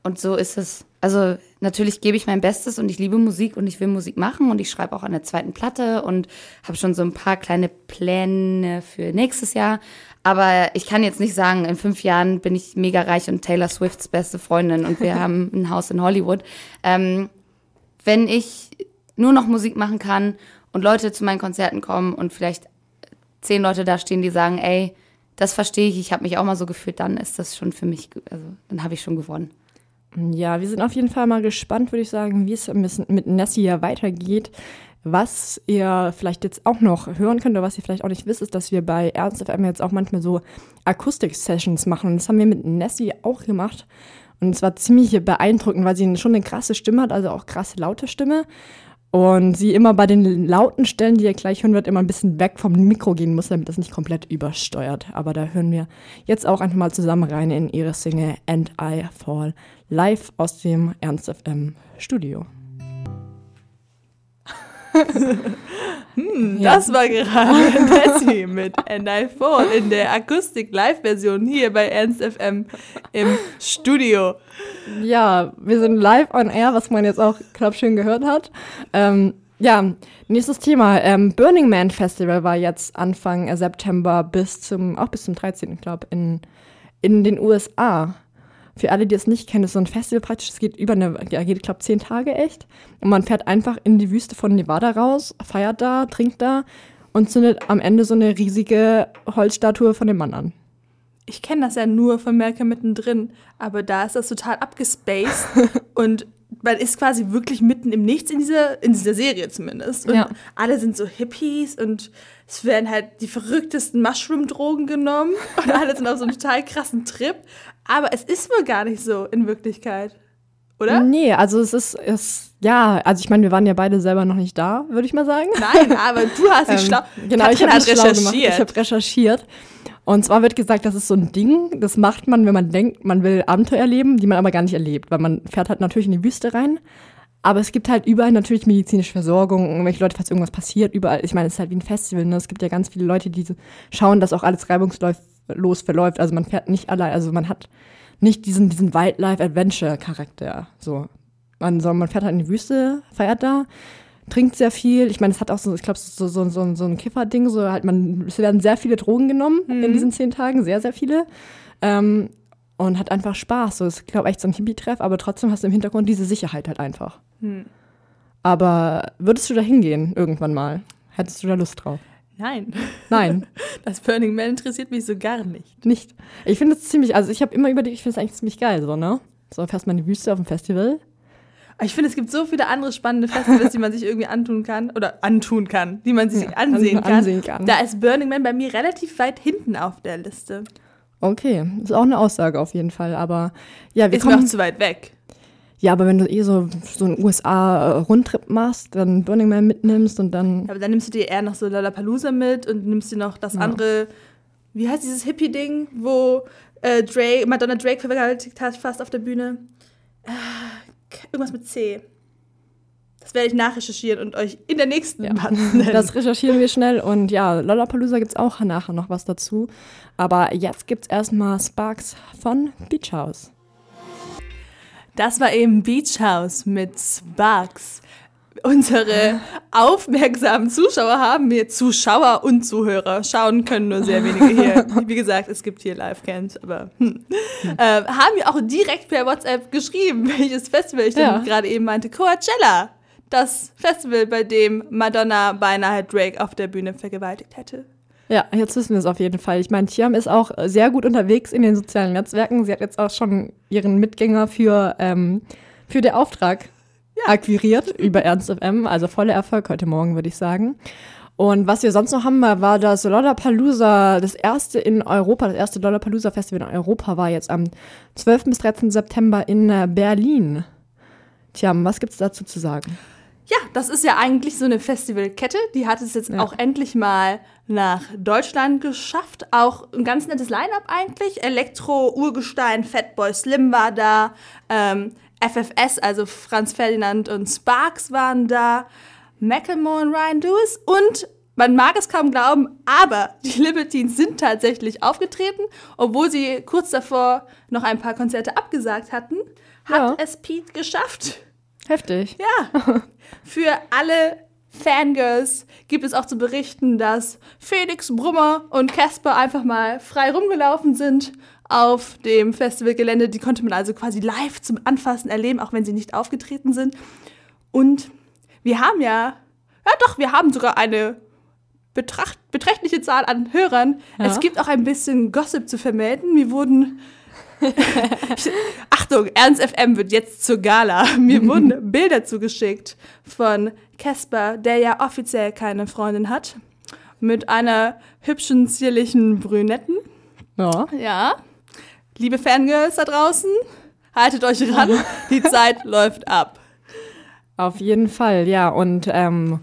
Und so ist es. Also natürlich gebe ich mein Bestes und ich liebe Musik und ich will Musik machen und ich schreibe auch an der zweiten Platte und habe schon so ein paar kleine Pläne für nächstes Jahr. Aber ich kann jetzt nicht sagen, in fünf Jahren bin ich mega reich und Taylor Swifts beste Freundin und wir haben ein Haus in Hollywood. Ähm, wenn ich nur noch Musik machen kann und Leute zu meinen Konzerten kommen und vielleicht zehn Leute da stehen, die sagen, ey, das verstehe ich, ich habe mich auch mal so gefühlt, dann ist das schon für mich, also dann habe ich schon gewonnen. Ja, wir sind auf jeden Fall mal gespannt, würde ich sagen, wie es mit Nessie ja weitergeht. Was ihr vielleicht jetzt auch noch hören könnt oder was ihr vielleicht auch nicht wisst, ist, dass wir bei Ernst FM jetzt auch manchmal so Akustik-Sessions machen. Und das haben wir mit Nessie auch gemacht. Und es war ziemlich beeindruckend, weil sie schon eine krasse Stimme hat, also auch krasse laute Stimme. Und sie immer bei den lauten Stellen, die ihr gleich hören wird, immer ein bisschen weg vom Mikro gehen muss, damit das nicht komplett übersteuert. Aber da hören wir jetzt auch einfach mal zusammen rein in ihre Single And I Fall live aus dem Ernst FM Studio. Das war gerade Nessie mit And I Fall in der Akustik-Live-Version hier bei Ernst FM im Studio. Ja, wir sind live on air, was man jetzt auch, glaube schön gehört hat. Ähm, ja, nächstes Thema. Ähm, Burning Man Festival war jetzt Anfang September bis zum, auch bis zum 13. glaube in, in den USA. Für alle, die es nicht kennen, ist so ein Festival praktisch, es geht über eine, ja, geht, glaube zehn Tage echt. Und man fährt einfach in die Wüste von Nevada raus, feiert da, trinkt da und zündet am Ende so eine riesige Holzstatue von dem Mann an. Ich kenne das ja nur von Malcolm mittendrin, aber da ist das total abgespaced und man ist quasi wirklich mitten im Nichts in dieser, in dieser Serie zumindest. Und Ja. alle sind so Hippies und es werden halt die verrücktesten Mushroom-Drogen genommen und alle sind auf so einem total krassen Trip. Aber es ist wohl gar nicht so in Wirklichkeit. Oder? Nee, also es ist, es, ja, also ich meine, wir waren ja beide selber noch nicht da, würde ich mal sagen. Nein, aber du hast dich schlau. Genau, ich habe recherchiert. Ich habe recherchiert. Und zwar wird gesagt, das ist so ein Ding, das macht man, wenn man denkt, man will Abenteuer erleben, die man aber gar nicht erlebt, weil man fährt halt natürlich in die Wüste rein. Aber es gibt halt überall natürlich medizinische Versorgung, irgendwelche Leute, falls irgendwas passiert, überall. Ich meine, es ist halt wie ein Festival, ne? Es gibt ja ganz viele Leute, die schauen, dass auch alles reibungslos verläuft. Also man fährt nicht allein, also man hat nicht diesen, diesen Wildlife-Adventure-Charakter. So. Man, so, man fährt halt in die Wüste, feiert da, trinkt sehr viel. Ich meine, es hat auch so, ich glaube, so, so, so, so ein Kifferding, so halt, man, es werden sehr viele Drogen genommen in diesen zehn Tagen, sehr, sehr viele. Ähm, und hat einfach Spaß. So, ist, glaube echt so ein Hippie-Treff, aber trotzdem hast du im Hintergrund diese Sicherheit halt einfach. Aber würdest du da hingehen irgendwann mal? Hättest du da Lust drauf? Nein, Nein, das Burning Man interessiert mich so gar nicht. nicht. Ich finde es ziemlich, also ich habe immer überlegt, ich finde es eigentlich ziemlich geil, so, ne? So, fährst mal in die Wüste auf dem Festival. Aber ich finde, es gibt so viele andere spannende Festivals, die man sich irgendwie antun kann oder antun kann, die man sich Ja, ansehen, an- kann. ansehen kann. Da ist Burning Man bei mir relativ weit hinten auf der Liste. Okay, ist auch eine Aussage auf jeden Fall, aber ja, wir Ist kommen, auch zu weit weg. Ja, aber wenn du eh so, so einen USA-Rundtrip machst, dann Burning Man mitnimmst und dann, Aber dann nimmst du dir eher noch so Lollapalooza mit und nimmst dir noch das andere, wie heißt dieses Hippie-Ding, wo äh, Drake, Madonna Drake vergewaltigt hat, fast auf der Bühne. Ah, irgendwas mit C. Das werde ich nachrecherchieren und euch in der nächsten Ja. Nennen. das recherchieren wir schnell und ja, Lollapalooza gibt's auch nachher noch was dazu. Aber jetzt gibt's erstmal Sparks von Beach House. Das war eben Beach House mit Sparks. Unsere aufmerksamen Zuschauer haben mir Zuschauer und Zuhörer schauen können nur sehr wenige hier. Wie gesagt, es gibt hier Live-Cams, aber hm. äh, haben mir auch direkt per WhatsApp geschrieben, welches Festival ich Ja. denn gerade eben meinte. Coachella, das Festival, bei dem Madonna beinahe Drake auf der Bühne vergewaltigt hätte. Ja, jetzt wissen wir es auf jeden Fall. Ich meine, Tiam ist auch sehr gut unterwegs in den sozialen Netzwerken. Sie hat jetzt auch schon ihren Mitgänger für, ähm, für den Auftrag akquiriert über Ernst FM. Also voller Erfolg heute Morgen, würde ich sagen. Und was wir sonst noch haben, war das Lollapalooza, das erste in Europa, das erste Lollapalooza-Festival in Europa war jetzt am 12. bis 13. September in äh, Berlin. Tiam, was gibt's dazu zu sagen? Ja, Das ist ja eigentlich so eine Festivalkette. Die hat es jetzt Ja. auch endlich mal nach Deutschland geschafft. Auch ein ganz nettes Line-Up eigentlich. Elektro, Urgestein, Fatboy Slim war da. Ähm, FFS, also Franz Ferdinand und Sparks waren da. Macklemore und Ryan Lewis. Und man mag es kaum glauben, aber die Libertines sind tatsächlich aufgetreten, obwohl sie kurz davor noch ein paar Konzerte abgesagt hatten. Hat Ja. es Pete geschafft. Heftig. Ja. Für alle Fangirls gibt es auch zu berichten, dass Felix Brummer und Casper einfach mal frei rumgelaufen sind auf dem Festivalgelände. Die konnte man also quasi live zum Anfassen erleben, auch wenn sie nicht aufgetreten sind. Und wir haben ja, ja doch, wir haben sogar eine betracht, beträchtliche Zahl an Hörern. Ja. Es gibt auch ein bisschen Gossip zu vermelden. Mir wurden Achtung, Ernst FM wird jetzt zur Gala. Mir wurden Bilder zugeschickt von Casper, der ja offiziell keine Freundin hat, mit einer hübschen, zierlichen Brünetten. Ja. Ja. Liebe Fangirls da draußen, haltet euch ran, die Zeit läuft ab. Auf jeden Fall, ja. Und ähm,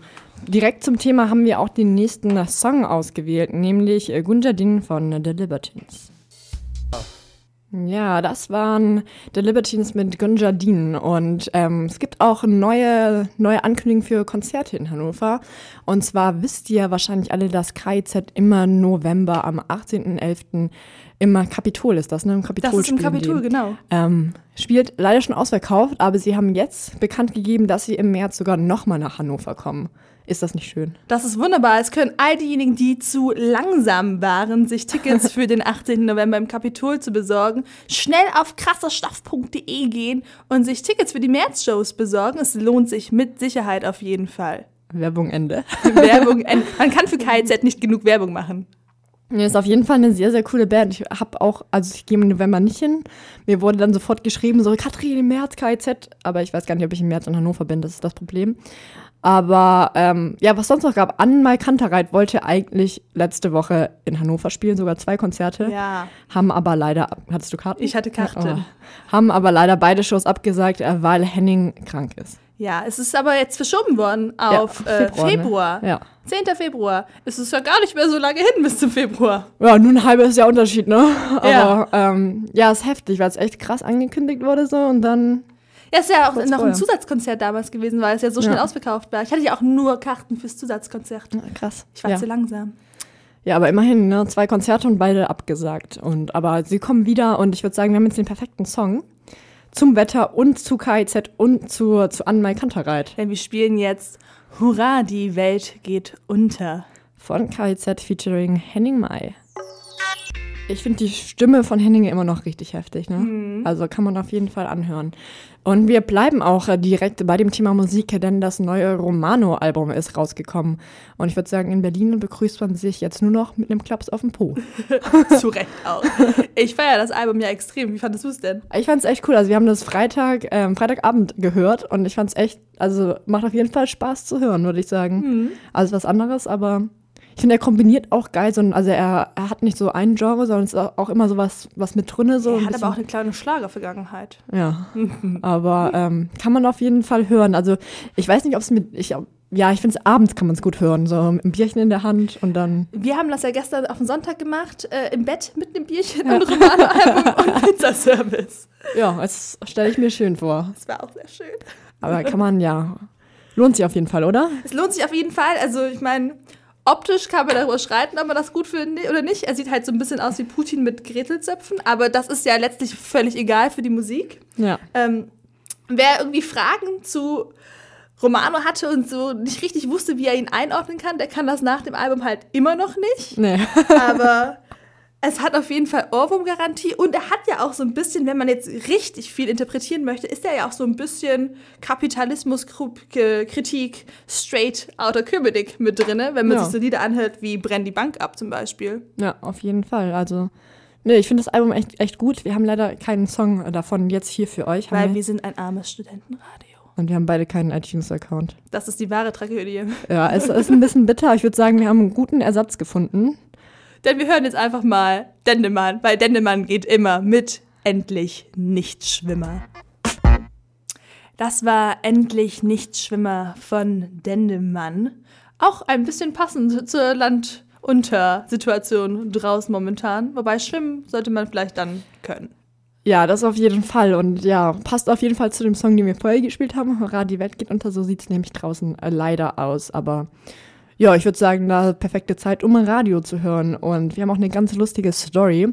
direkt zum Thema haben wir auch den nächsten Song ausgewählt, nämlich äh, Gunjadin von The Libertines. Ja, das waren The Libertines mit Gunjadin und ähm, es gibt auch neue, neue Ankündigungen für Konzerte in Hannover. Und zwar wisst ihr wahrscheinlich alle, dass KIZ immer November am 18.11. immer Kapitol ist das, ne? Im Kapitol Das ist im. Kapitol, genau. Ähm, spielt leider schon ausverkauft, aber sie haben jetzt bekannt gegeben, dass sie im März sogar nochmal nach Hannover kommen. Ist das nicht schön? Das ist wunderbar. Es können all diejenigen, die zu langsam waren, sich Tickets für den 18. November im Kapitol zu besorgen, schnell auf krasserstoff.de gehen und sich Tickets für die Märzshows besorgen. Es lohnt sich mit Sicherheit auf jeden Fall. Werbung Ende. Werbung, man kann für KIZ nicht genug Werbung machen. Nee, ist auf jeden Fall eine sehr, sehr coole Band. Ich habe auch, also ich gehe im November nicht hin. Mir wurde dann sofort geschrieben, so Katrin im März, KIZ. Aber ich weiß gar nicht, ob ich im März in Hannover bin, das ist das Problem. Aber ähm, ja, was sonst noch gab, Annenmal Kantereit wollte eigentlich letzte Woche in Hannover spielen, sogar zwei Konzerte. Ja. Haben aber leider, hattest du Karten? Ich hatte Karten. Ja, oh. Haben aber leider beide Shows abgesagt, äh, weil Henning krank ist. Ja, es ist aber jetzt verschoben worden auf Ja, äh, Februar, ne? Februar. Ja. 10. Februar. Es ist ja gar nicht mehr so lange hin bis zum Februar. Ja, nur ein halbes Jahr Unterschied, ne? Aber Ja. ja, ähm, ja ist heftig, weil es echt krass angekündigt wurde so und dann. Ja, ist ja auch noch ein Zusatzkonzert damals gewesen, weil es ja so schnell Ja. ausverkauft war. Ich hatte ja auch nur Karten fürs Zusatzkonzert. Krass. Ich war ja. zu langsam. ja, aber immerhin, ne? Zwei Konzerte und beide abgesagt. Und aber sie kommen wieder und ich würde sagen, wir haben jetzt den perfekten Song zum Wetter und zu KIZ und zu, zu Anmai Kantereit Denn wir spielen jetzt Hurra, die Welt geht unter. von KIZ featuring Henning Mai. Ich finde die Stimme von Henning immer noch richtig heftig, ne? Also kann man auf jeden Fall anhören. Und wir bleiben auch äh, direkt bei dem Thema Musik, denn das neue Romano-Album ist rausgekommen. Und ich würde sagen, in Berlin begrüßt man sich jetzt nur noch mit einem Klaps auf dem Po. Zu Recht auch. Ich feiere das Album ja extrem. Wie fandest du es denn? Ich fand es echt cool. Also wir haben das Freitag, ähm, Freitagabend gehört und ich fand es echt, also macht auf jeden Fall Spaß zu hören, würde ich sagen. Also was anderes, aber ich finde, er kombiniert auch geil, so, also er, er hat nicht so ein Genre, sondern es ist auch immer so was, was mit drinne. So Er hat aber auch eine kleine Schlagervergangenheit. Ja, aber ähm, kann man auf jeden Fall hören. Also ich weiß nicht, ob es mit, ich, ja, ich finde es abends kann man es gut hören, so mit einem Bierchen in der Hand und dann, Wir haben das ja gestern auf den Sonntag gemacht, äh, im Bett mit einem Bierchen und Romano-Album und Pizzaservice. ja, das stelle ich mir schön vor. Das war auch sehr schön. Aber kann man, ja, lohnt sich auf jeden Fall, oder? Es lohnt sich auf jeden Fall. Also ich meine, optisch kann man darüber streiten, ob man das gut findet oder nicht. Er sieht halt so ein bisschen aus wie Putin mit Gretelzöpfen, aber das ist ja letztlich völlig egal für die Musik. Ja. Ähm, wer irgendwie Fragen zu Romano hatte und so nicht richtig wusste, wie er ihn einordnen kann, der kann das nach dem Album halt immer noch nicht. Nee. Aber es hat auf jeden Fall Ohrwurm-Garantie und er hat ja auch so ein bisschen, wenn man jetzt richtig viel interpretieren möchte, ist er ja auch so ein bisschen Kapitalismus-Kritik straight outer Köpenick mit drin, wenn man Ja. sich so Lieder anhört wie Brenn die Bank ab zum Beispiel. Ja, auf jeden Fall. Also, nee, ich finde das Album echt, echt gut. Wir haben leider keinen Song davon jetzt hier für euch. Weil wir, wir sind ein armes Studentenradio. und wir haben beide keinen iTunes-Account. Das ist die wahre Tragödie. Ja, es ist ein bisschen bitter. Ich würde sagen, wir haben einen guten Ersatz gefunden. Denn wir hören jetzt einfach mal Dendemann, weil Dendemann geht immer mit Endlich Nichtschwimmer. Das war endlich Nichtschwimmer von Dendemann. Auch ein bisschen passend zur Landunter-Situation draußen momentan. Wobei schwimmen sollte man vielleicht dann können. Ja, das auf jeden Fall. Und ja, passt auf jeden Fall zu dem Song, den wir vorher gespielt haben. Hurra, die Welt geht unter. So sieht es nämlich draußen äh, leider aus. Aber ja, ich würde sagen, da perfekte Zeit, um ein Radio zu hören. Und wir haben auch eine ganz lustige Story.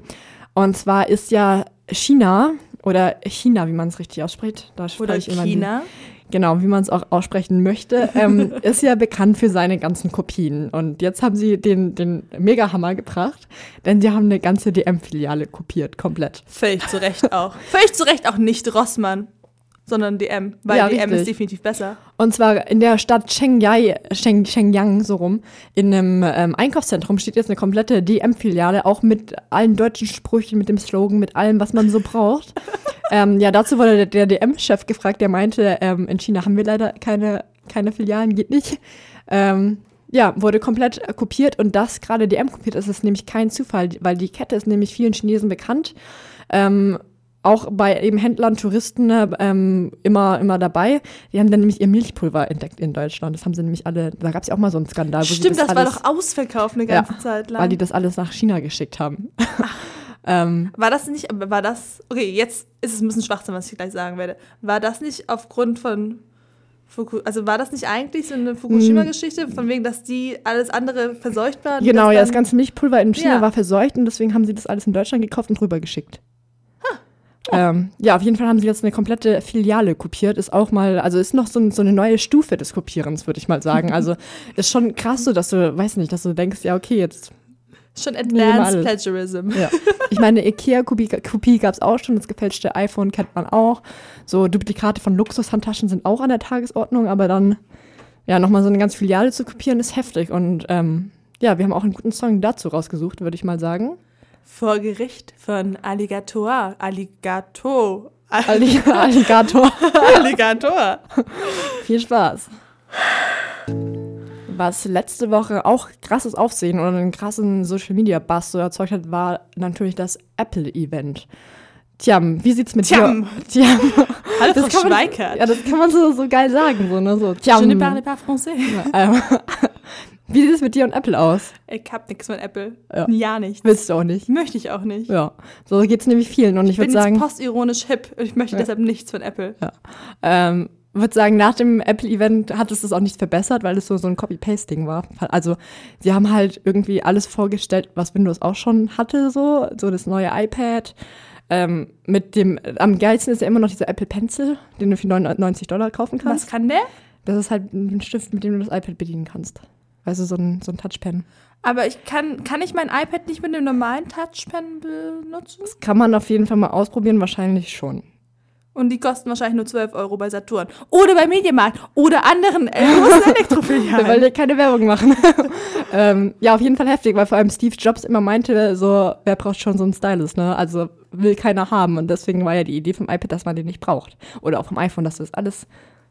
Und zwar ist ja China oder China, wie man es richtig ausspricht. Da Oder ich immer die- China. genau, wie man es auch aussprechen möchte, ähm, ist ja bekannt für seine ganzen Kopien. Und jetzt haben sie den, den Mega-Hammer gebracht, denn sie haben eine ganze DM-Filiale kopiert, komplett. Völlig zu Recht auch. Völlig zu Recht auch nicht Rossmann, sondern DM. Weil Ja, DM richtig. ist definitiv besser. Und zwar in der Stadt Shenyang, Sheng, Shenyang so rum, in einem ähm, Einkaufszentrum steht jetzt eine komplette DM-Filiale, auch mit allen deutschen Sprüchen, mit dem Slogan, mit allem, was man so braucht. ähm, ja, dazu wurde der, der DM-Chef gefragt, der meinte, ähm, in China haben wir leider keine, keine Filialen, geht nicht. Ähm, ja, wurde komplett kopiert und das gerade DM kopiert ist, ist nämlich kein Zufall, weil die Kette ist nämlich vielen Chinesen bekannt. Ähm, auch bei eben Händlern, Touristen äh, ähm, immer, immer dabei. Die haben dann nämlich ihr Milchpulver entdeckt in Deutschland. Das haben sie nämlich alle, da gab es ja auch mal so einen Skandal. Stimmt, das, war alles, doch ausverkauft eine Ja, ganze Zeit lang. Weil die das alles nach China geschickt haben. ähm, War das nicht, war das, okay, jetzt ist es ein bisschen Schwachsinn, was ich gleich sagen werde. War das nicht aufgrund von, also war das nicht eigentlich so eine Fukushima-Geschichte, von wegen, dass die alles andere verseucht war? und genau, das ja, das ganze Milchpulver in China Ja. war verseucht und deswegen haben sie das alles in Deutschland gekauft und rübergeschickt. Ähm, ja, auf jeden Fall haben sie jetzt eine komplette Filiale kopiert. Ist auch mal, also ist noch so, so eine neue Stufe des Kopierens, würde ich mal sagen. Also ist schon krass so, dass du, weiß nicht, dass du denkst, ja, okay, jetzt Schon Advanced. Plagiarism. Ja. Ich meine, Ikea-Kopie Kopie gab es auch schon, das gefälschte iPhone kennt man auch. So Duplikate von Luxushandtaschen sind auch an der Tagesordnung, aber dann, ja, nochmal so eine ganze Filiale zu kopieren, ist heftig. Und ähm, ja, wir haben auch einen guten Song dazu rausgesucht, würde ich mal sagen. Vor Gericht von Alligator. Alligator. Alli- Alligator. Alligator. Viel Spaß. Was letzte Woche auch krasses Aufsehen oder einen krassen Social Media Buzz so erzeugt hat, war natürlich das Apple-Event. Tja, wie sieht's mit Tjam. dir? Tjam. Hallo, Das Frau kann man, ja, das kann man so, so geil sagen, so, ne? So, Je tjam. ne parle pas français. Ähm, Wie sieht es mit dir und Apple aus? Ich hab nix mit Apple. Ja. Ja, nicht. Willst du auch nicht? Möchte ich auch nicht. Ja, so geht's nämlich vielen. Und ich Ich bin würde sagen, jetzt postironisch hip und ich möchte Ja. deshalb nichts von Apple. ähm, würde sagen, nach dem Apple-Event hat es das auch nicht verbessert, weil es so, so ein Copy-Paste-Ding war. Also, sie haben halt irgendwie alles vorgestellt, was Windows auch schon hatte, so, so das neue iPad. Ähm, mit dem, am geilsten ist ja immer noch dieser Apple Pencil, den du für 99 Dollar kaufen kannst. Was kann der? Das ist halt ein Stift, mit dem du das iPad bedienen kannst. Also so ein, so ein Touchpen. Aber ich kann, kann ich mein iPad nicht mit dem normalen Touchpen benutzen? Das kann man auf jeden Fall mal ausprobieren, wahrscheinlich schon. Und die kosten wahrscheinlich nur 12 Euro bei Saturn. Oder bei Mediamarkt. Oder anderen äh, großen weil Elektrofilialen. wir keine Werbung machen. ähm, ja, auf jeden Fall heftig, weil vor allem Steve Jobs immer meinte, so, wer braucht schon so einen Stylus, ne? Also will keiner haben. Und deswegen war ja die Idee vom iPad, dass man den nicht braucht. Oder auch vom iPhone, dass du das alles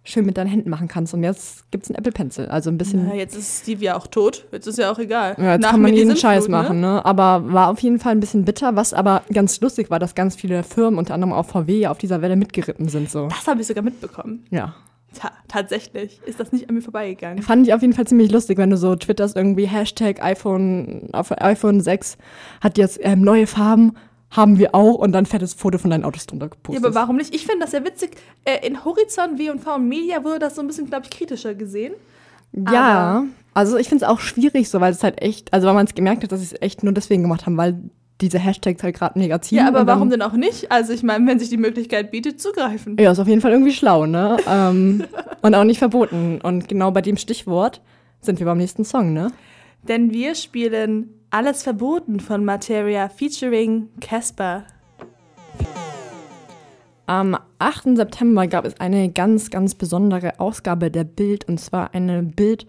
schön mit deinen Händen machen kannst. Und jetzt gibt's einen Apple Pencil. Also ein bisschen. Na, jetzt ist Steve ja auch tot. Jetzt ist ja auch egal. Ja, jetzt Nach kann man jeden Scheiß machen, ne? Aber war auf jeden Fall ein bisschen bitter, was aber ganz lustig war, dass ganz viele Firmen, unter anderem auch VW, ja auf dieser Welle mitgeritten sind. So. Das habe ich sogar mitbekommen. Ja. Ta tatsächlich ist das nicht an mir vorbeigegangen. Fand ich auf jeden Fall ziemlich lustig, wenn du so twitterst irgendwie Hashtag iPhone, iPhone 6 hat jetzt ähm, neue Farben, haben wir auch und dann fettes Foto von deinen Autos drunter Ja, gepostet. aber warum nicht? Ich finde das ja witzig. Äh, in Horizont, W&V und Media wurde das so ein bisschen, glaube ich, kritischer gesehen. Ja, also ich finde es auch schwierig so, weil es halt echt, also weil man es gemerkt hat, dass sie es echt nur deswegen gemacht haben, weil diese Hashtags halt gerade ziehen. Ja, aber warum denn auch nicht? Also ich meine, wenn sich die Möglichkeit bietet, zugreifen. Ja, ist auf jeden Fall irgendwie schlau, ne? ähm, und auch nicht verboten. Und genau bei dem Stichwort sind wir beim nächsten Song, ne? Denn wir spielen Alles verboten von Materia featuring Casper. Am 8. September gab es eine ganz, ganz besondere Ausgabe der Bild und zwar eine Bild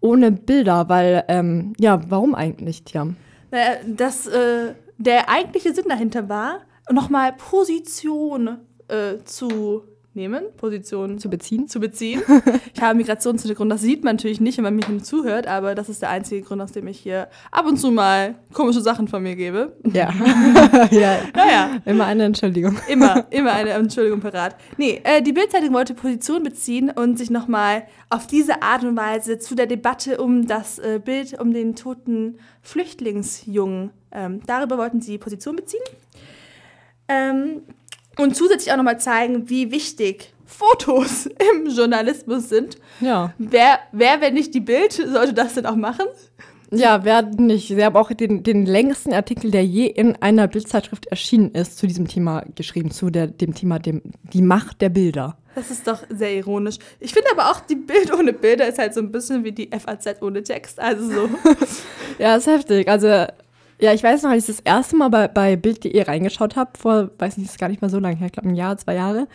ohne Bilder, weil, ähm, ja, warum eigentlich, Tja? Naja, das, äh, der eigentliche Sinn dahinter war, nochmal Position äh, zu nehmen, Position Zu beziehen? zu beziehen. Ich habe Migrationshintergrund, das sieht man natürlich nicht, wenn man mir hier zuhört, aber das ist der einzige Grund, aus dem ich hier ab und zu mal komische Sachen von mir gebe. Ja. ja. Naja, Immer eine Entschuldigung. immer, immer eine Entschuldigung parat. Nee, äh, die Bildzeitung wollte Position beziehen und sich nochmal auf diese Art und Weise zu der Debatte um das äh, Bild, um den toten Flüchtlingsjungen, ähm, darüber wollten sie Position beziehen. Ähm, und zusätzlich auch nochmal zeigen, wie wichtig Fotos im Journalismus sind. Ja. Wer, wer, wenn nicht die Bild, sollte das denn auch machen? Ja, wer nicht. Sie haben auch den, den längsten Artikel, der je in einer Bildzeitschrift erschienen ist, zu diesem Thema geschrieben, zu der, dem Thema dem, die Macht der Bilder. Das ist doch sehr ironisch. Ich finde aber auch, die Bild ohne Bilder ist halt so ein bisschen wie die FAZ ohne Text. Also so. Ja, ist heftig. Also, ja, ich weiß noch, als ich das erste Mal bei, bei Bild.de reingeschaut habe, vor, weiß nicht, ist gar nicht mal so lange her, ich glaube ein Jahr, zwei Jahre,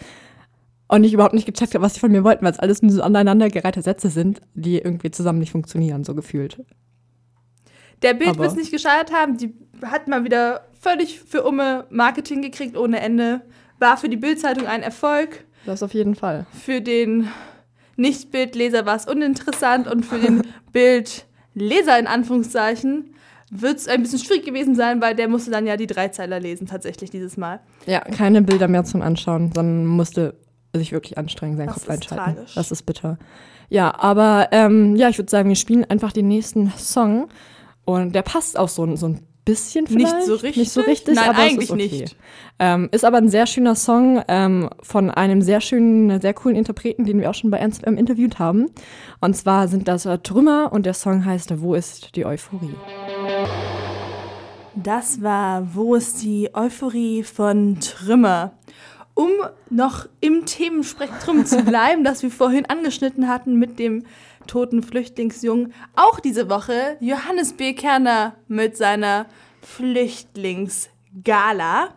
und ich überhaupt nicht gecheckt habe, was die von mir wollten, weil es alles nur so aneinandergereihte Sätze sind, die irgendwie zusammen nicht funktionieren, so gefühlt. Der Bild wird es nicht gescheitert haben. Die hat mal wieder völlig für Umme Marketing gekriegt ohne Ende. War für die Bildzeitung ein Erfolg. Das auf jeden Fall. Für den Nicht-Bildleser war es uninteressant und für den Bildleser in Anführungszeichen wird es ein bisschen schwierig gewesen sein, weil der musste dann ja die Dreizeiler lesen tatsächlich dieses Mal. Ja, keine Bilder mehr zum Anschauen, sondern musste sich wirklich anstrengen, seinen Das Kopf ist einschalten. tragisch. Das ist bitter. Ja, aber ähm, ja, ich würde sagen, wir spielen einfach den nächsten Song. Und der passt auch so, so ein bisschen Nicht vielleicht. so richtig? Nicht so richtig, Nein, aber eigentlich ist okay. nicht. Ähm, ist aber ein sehr schöner Song ähm, von einem sehr schönen, sehr coolen Interpreten, den wir auch schon bei Ernst FM interviewt haben. Und zwar sind das äh, Trümmer und der Song heißt Wo ist die Euphorie? Das war Wo ist die Euphorie von Trümmer? Um noch im Themenspektrum zu bleiben, das wir vorhin angeschnitten hatten mit dem toten Flüchtlingsjungen, auch diese Woche Johannes B. Kerner mit seiner Flüchtlingsgala.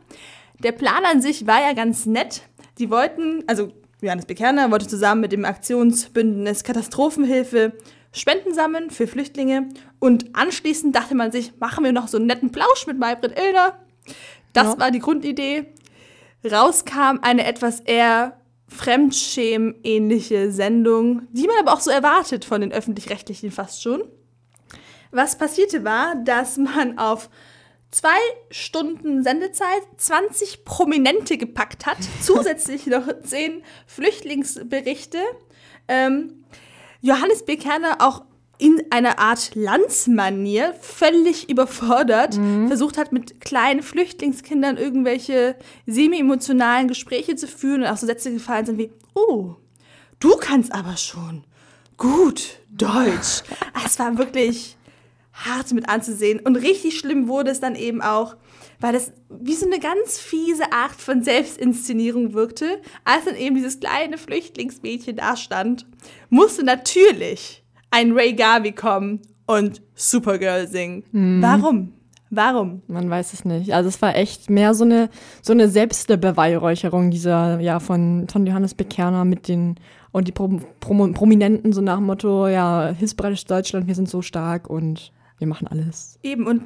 Der Plan an sich war ja ganz nett. Die wollten, also Johannes B. Kerner wollte zusammen mit dem Aktionsbündnis Katastrophenhilfe Spenden sammeln für Flüchtlinge und anschließend dachte man sich, machen wir noch so einen netten Plausch mit Maybrit Illner. Das Ja. war die Grundidee. Rauskam eine etwas eher Fremdschämen-ähnliche Sendung, die man aber auch so erwartet von den Öffentlich-Rechtlichen fast schon. Was passierte war, dass man auf zwei Stunden Sendezeit 20 Prominente gepackt hat, zusätzlich noch 10 Flüchtlingsberichte. Ähm, Johannes B. Kerner auch in einer Art Landsmanier völlig überfordert versucht hat, mit kleinen Flüchtlingskindern irgendwelche semi-emotionalen Gespräche zu führen und auch so Sätze gefallen sind wie, oh, du kannst aber schon gut Deutsch. Es war wirklich hart mit anzusehen. Und richtig schlimm wurde es dann eben auch, weil das wie so eine ganz fiese Art von Selbstinszenierung wirkte, als dann eben dieses kleine Flüchtlingsmädchen da stand, musste natürlich ein Ray Garvey kommen und Supergirl singen. Warum? Warum? Man weiß es nicht. Also es war echt mehr so eine, so eine Selbstbeweihräucherung dieser, ja, von, von Johannes Bekerner mit den und die Pro, Pro, Prominenten so nach dem Motto, ja, hilfsbereit ist Deutschland, wir sind so stark und wir machen alles. Eben, und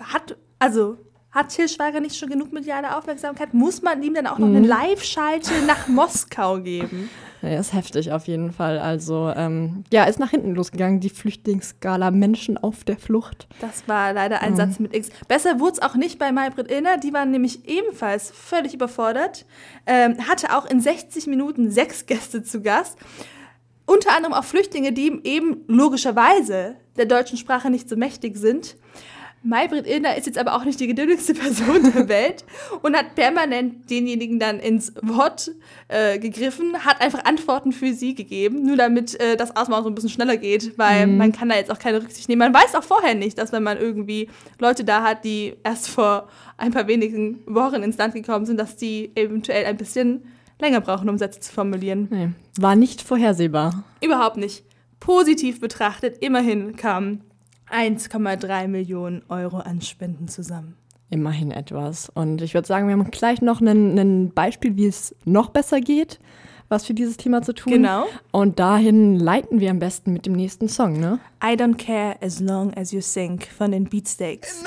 hat, also, hat Til Schweiger nicht schon genug mediale Aufmerksamkeit? Muss man ihm dann auch noch eine Live-Schalte nach Moskau geben? Ja, ist heftig auf jeden Fall. Also, ähm, ja, ist nach hinten losgegangen, die Flüchtlingsskala Menschen auf der Flucht. Das war leider ein Satz mit X. Besser wurde es auch nicht bei Maybrit Illner. Die war nämlich ebenfalls völlig überfordert. Ähm, hatte auch in 60 Minuten sechs Gäste zu Gast. Unter anderem auch Flüchtlinge, die eben logischerweise der deutschen Sprache nicht so mächtig sind. Maybrit Illner ist jetzt aber auch nicht die geduldigste Person der Welt und hat permanent denjenigen dann ins Wort äh, gegriffen, hat einfach Antworten für sie gegeben, nur damit äh, das Ausmaß so ein bisschen schneller geht, weil man kann da jetzt auch keine Rücksicht nehmen. Man weiß auch vorher nicht, dass wenn man irgendwie Leute da hat, die erst vor ein paar wenigen Wochen ins Land gekommen sind, dass die eventuell ein bisschen länger brauchen, um Sätze zu formulieren. Nee, war nicht vorhersehbar. Überhaupt nicht. Positiv betrachtet, immerhin kamen 1,3 Millionen Euro an Spenden zusammen. Immerhin etwas. Und ich würde sagen, wir haben gleich noch ein Beispiel, wie es noch besser geht, was für dieses Thema zu tun. Genau. Und dahin leiten wir am besten mit dem nächsten Song, ne? I don't care as long as you sing von den Beatsteaks.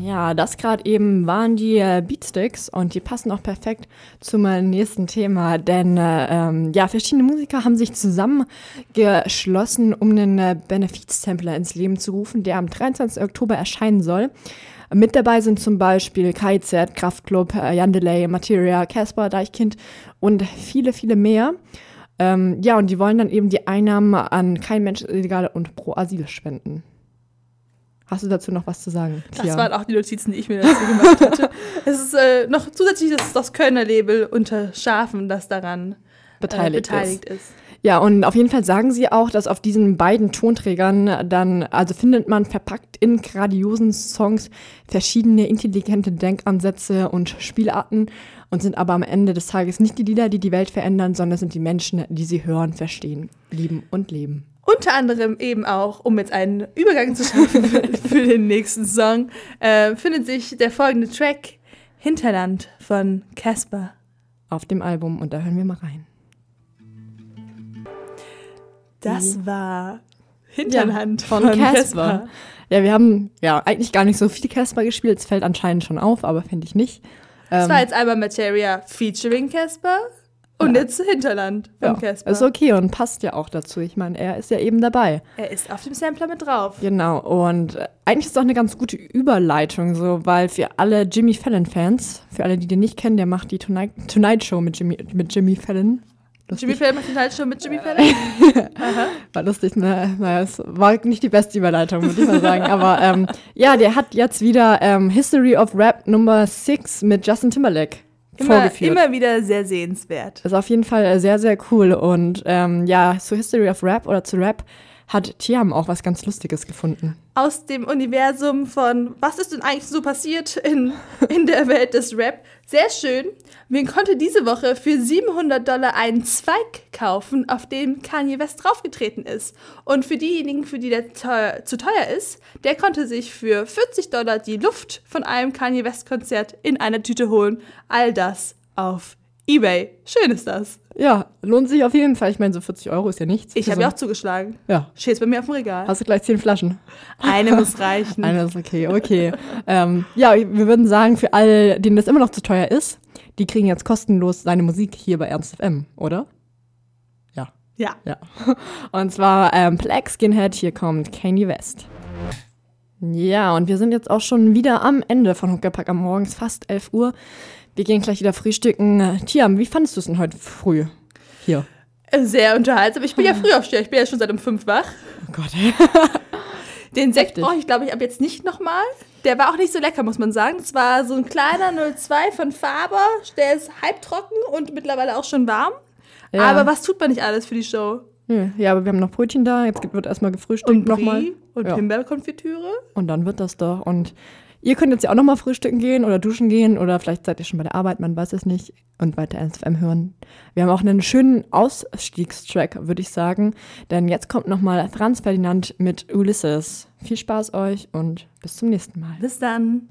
Ja, das gerade eben waren die äh, Beatsticks und die passen auch perfekt zu meinem nächsten Thema, denn äh, ähm, ja, verschiedene Musiker haben sich zusammengeschlossen, um einen äh, Benefiz-Sampler ins Leben zu rufen, der am 23. Oktober erscheinen soll. Mit dabei sind zum Beispiel KZ, Kraftklub, äh, Yandelay, Materia, Casper, Deichkind und viele, viele mehr. Ähm, ja, und die wollen dann eben die Einnahmen an Kein Mensch illegal und pro Asyl spenden. Hast du dazu noch was zu sagen? Das waren auch die Notizen, die ich mir dazu gemacht hatte. es ist äh, noch zusätzlich das, das Kölner Label unter Schafen, das daran beteiligt, äh, beteiligt ist. ist. Ja, und auf jeden Fall sagen sie auch, dass auf diesen beiden Tonträgern dann, also findet man verpackt in grandiosen Songs verschiedene intelligente Denkansätze und Spielarten und sind aber am Ende des Tages nicht die Lieder, die die Welt verändern, sondern es sind die Menschen, die sie hören, verstehen, lieben und leben. Unter anderem eben auch, um jetzt einen Übergang zu schaffen für, für den nächsten Song, äh, findet sich der folgende Track Hinterland von Casper. Auf dem Album und da hören wir mal rein. Das war Hinterland von, von Casper. Casper. Ja, wir haben ja eigentlich gar nicht so viel Casper gespielt. Es fällt anscheinend schon auf, aber finde ich nicht. Das Ähm, war jetzt einmal Materia featuring Casper und Ja. jetzt Hinterland von ja, Casper. ist okay und passt ja auch dazu. Ich meine, er ist ja eben dabei. Er ist auf dem Sampler mit drauf. Genau, und äh, eigentlich ist es auch eine ganz gute Überleitung, so, weil für alle Jimmy Fallon-Fans, für alle, die den nicht kennen, der macht die Tonight, Tonight Show mit Jimmy, mit Jimmy Fallon. Jimmy Fallon macht den halt schon mit Jimmy Fallon. War lustig, ne? Naja, es war nicht die beste Überleitung, würde ich mal sagen. Aber ähm, ja, der hat jetzt wieder ähm, History of Rap Nummer 6 mit Justin Timberlake Immer, vorgeführt. immer wieder sehr sehenswert. Ist auf jeden Fall sehr, sehr cool. Und ähm, ja, zu History of Rap oder zu Rap hat Tiam auch was ganz Lustiges gefunden. Aus dem Universum von was ist denn eigentlich so passiert in, in der Welt des Rap. Sehr schön. Man konnte diese Woche für 700 Dollar einen Zweig kaufen, auf dem Kanye West draufgetreten ist. Und für diejenigen, für die der teuer, zu teuer ist, der konnte sich für 40 Dollar die Luft von einem Kanye West Konzert in einer Tüte holen. All das auf eBay. Schön ist das. Ja, lohnt sich auf jeden Fall. Ich meine, so 40 Euro ist ja nichts. Ich habe so ja auch zugeschlagen. Ja, Steht's bei mir auf dem Regal. hast du gleich 10 Flaschen. Eine muss reichen. Eine ist okay, okay. ähm, ja, wir würden sagen, für alle, denen das immer noch zu teuer ist, die kriegen jetzt kostenlos seine Musik hier bei Ernst FM, oder? Ja, Ja. ja. Und zwar ähm, Black Skinhead, hier kommt Kanye West. Ja, und wir sind jetzt auch schon wieder am Ende von Huckepack am Morgens, fast 11 Uhr. Wir gehen gleich wieder frühstücken. Tiam, wie fandest du es denn heute früh? Hier. Sehr unterhaltsam. Ich bin ja früh aufsteher. Ich bin ja schon seit um fünf wach. Oh Gott. Den Sekt brauche ich, glaube ich, ab jetzt nicht nochmal. Der war auch nicht so lecker, muss man sagen. Es war so ein kleiner 02 von Faber. Der ist halbtrocken und mittlerweile auch schon warm. Ja. Aber was tut man nicht alles für die Show? Ja, aber wir haben noch Brötchen da. Jetzt wird erstmal gefrühstückt Und nochmal. Brie und Ja. Himbeerkonfitüre. Und dann wird das doch. Und ihr könnt jetzt ja auch nochmal frühstücken gehen oder duschen gehen oder vielleicht seid ihr schon bei der Arbeit, man weiß es nicht. Und weiter NSFM hören. Wir haben auch einen schönen Ausstiegstrack, würde ich sagen. Denn jetzt kommt nochmal Franz Ferdinand mit Ulysses. Viel Spaß euch und bis zum nächsten Mal. Bis dann.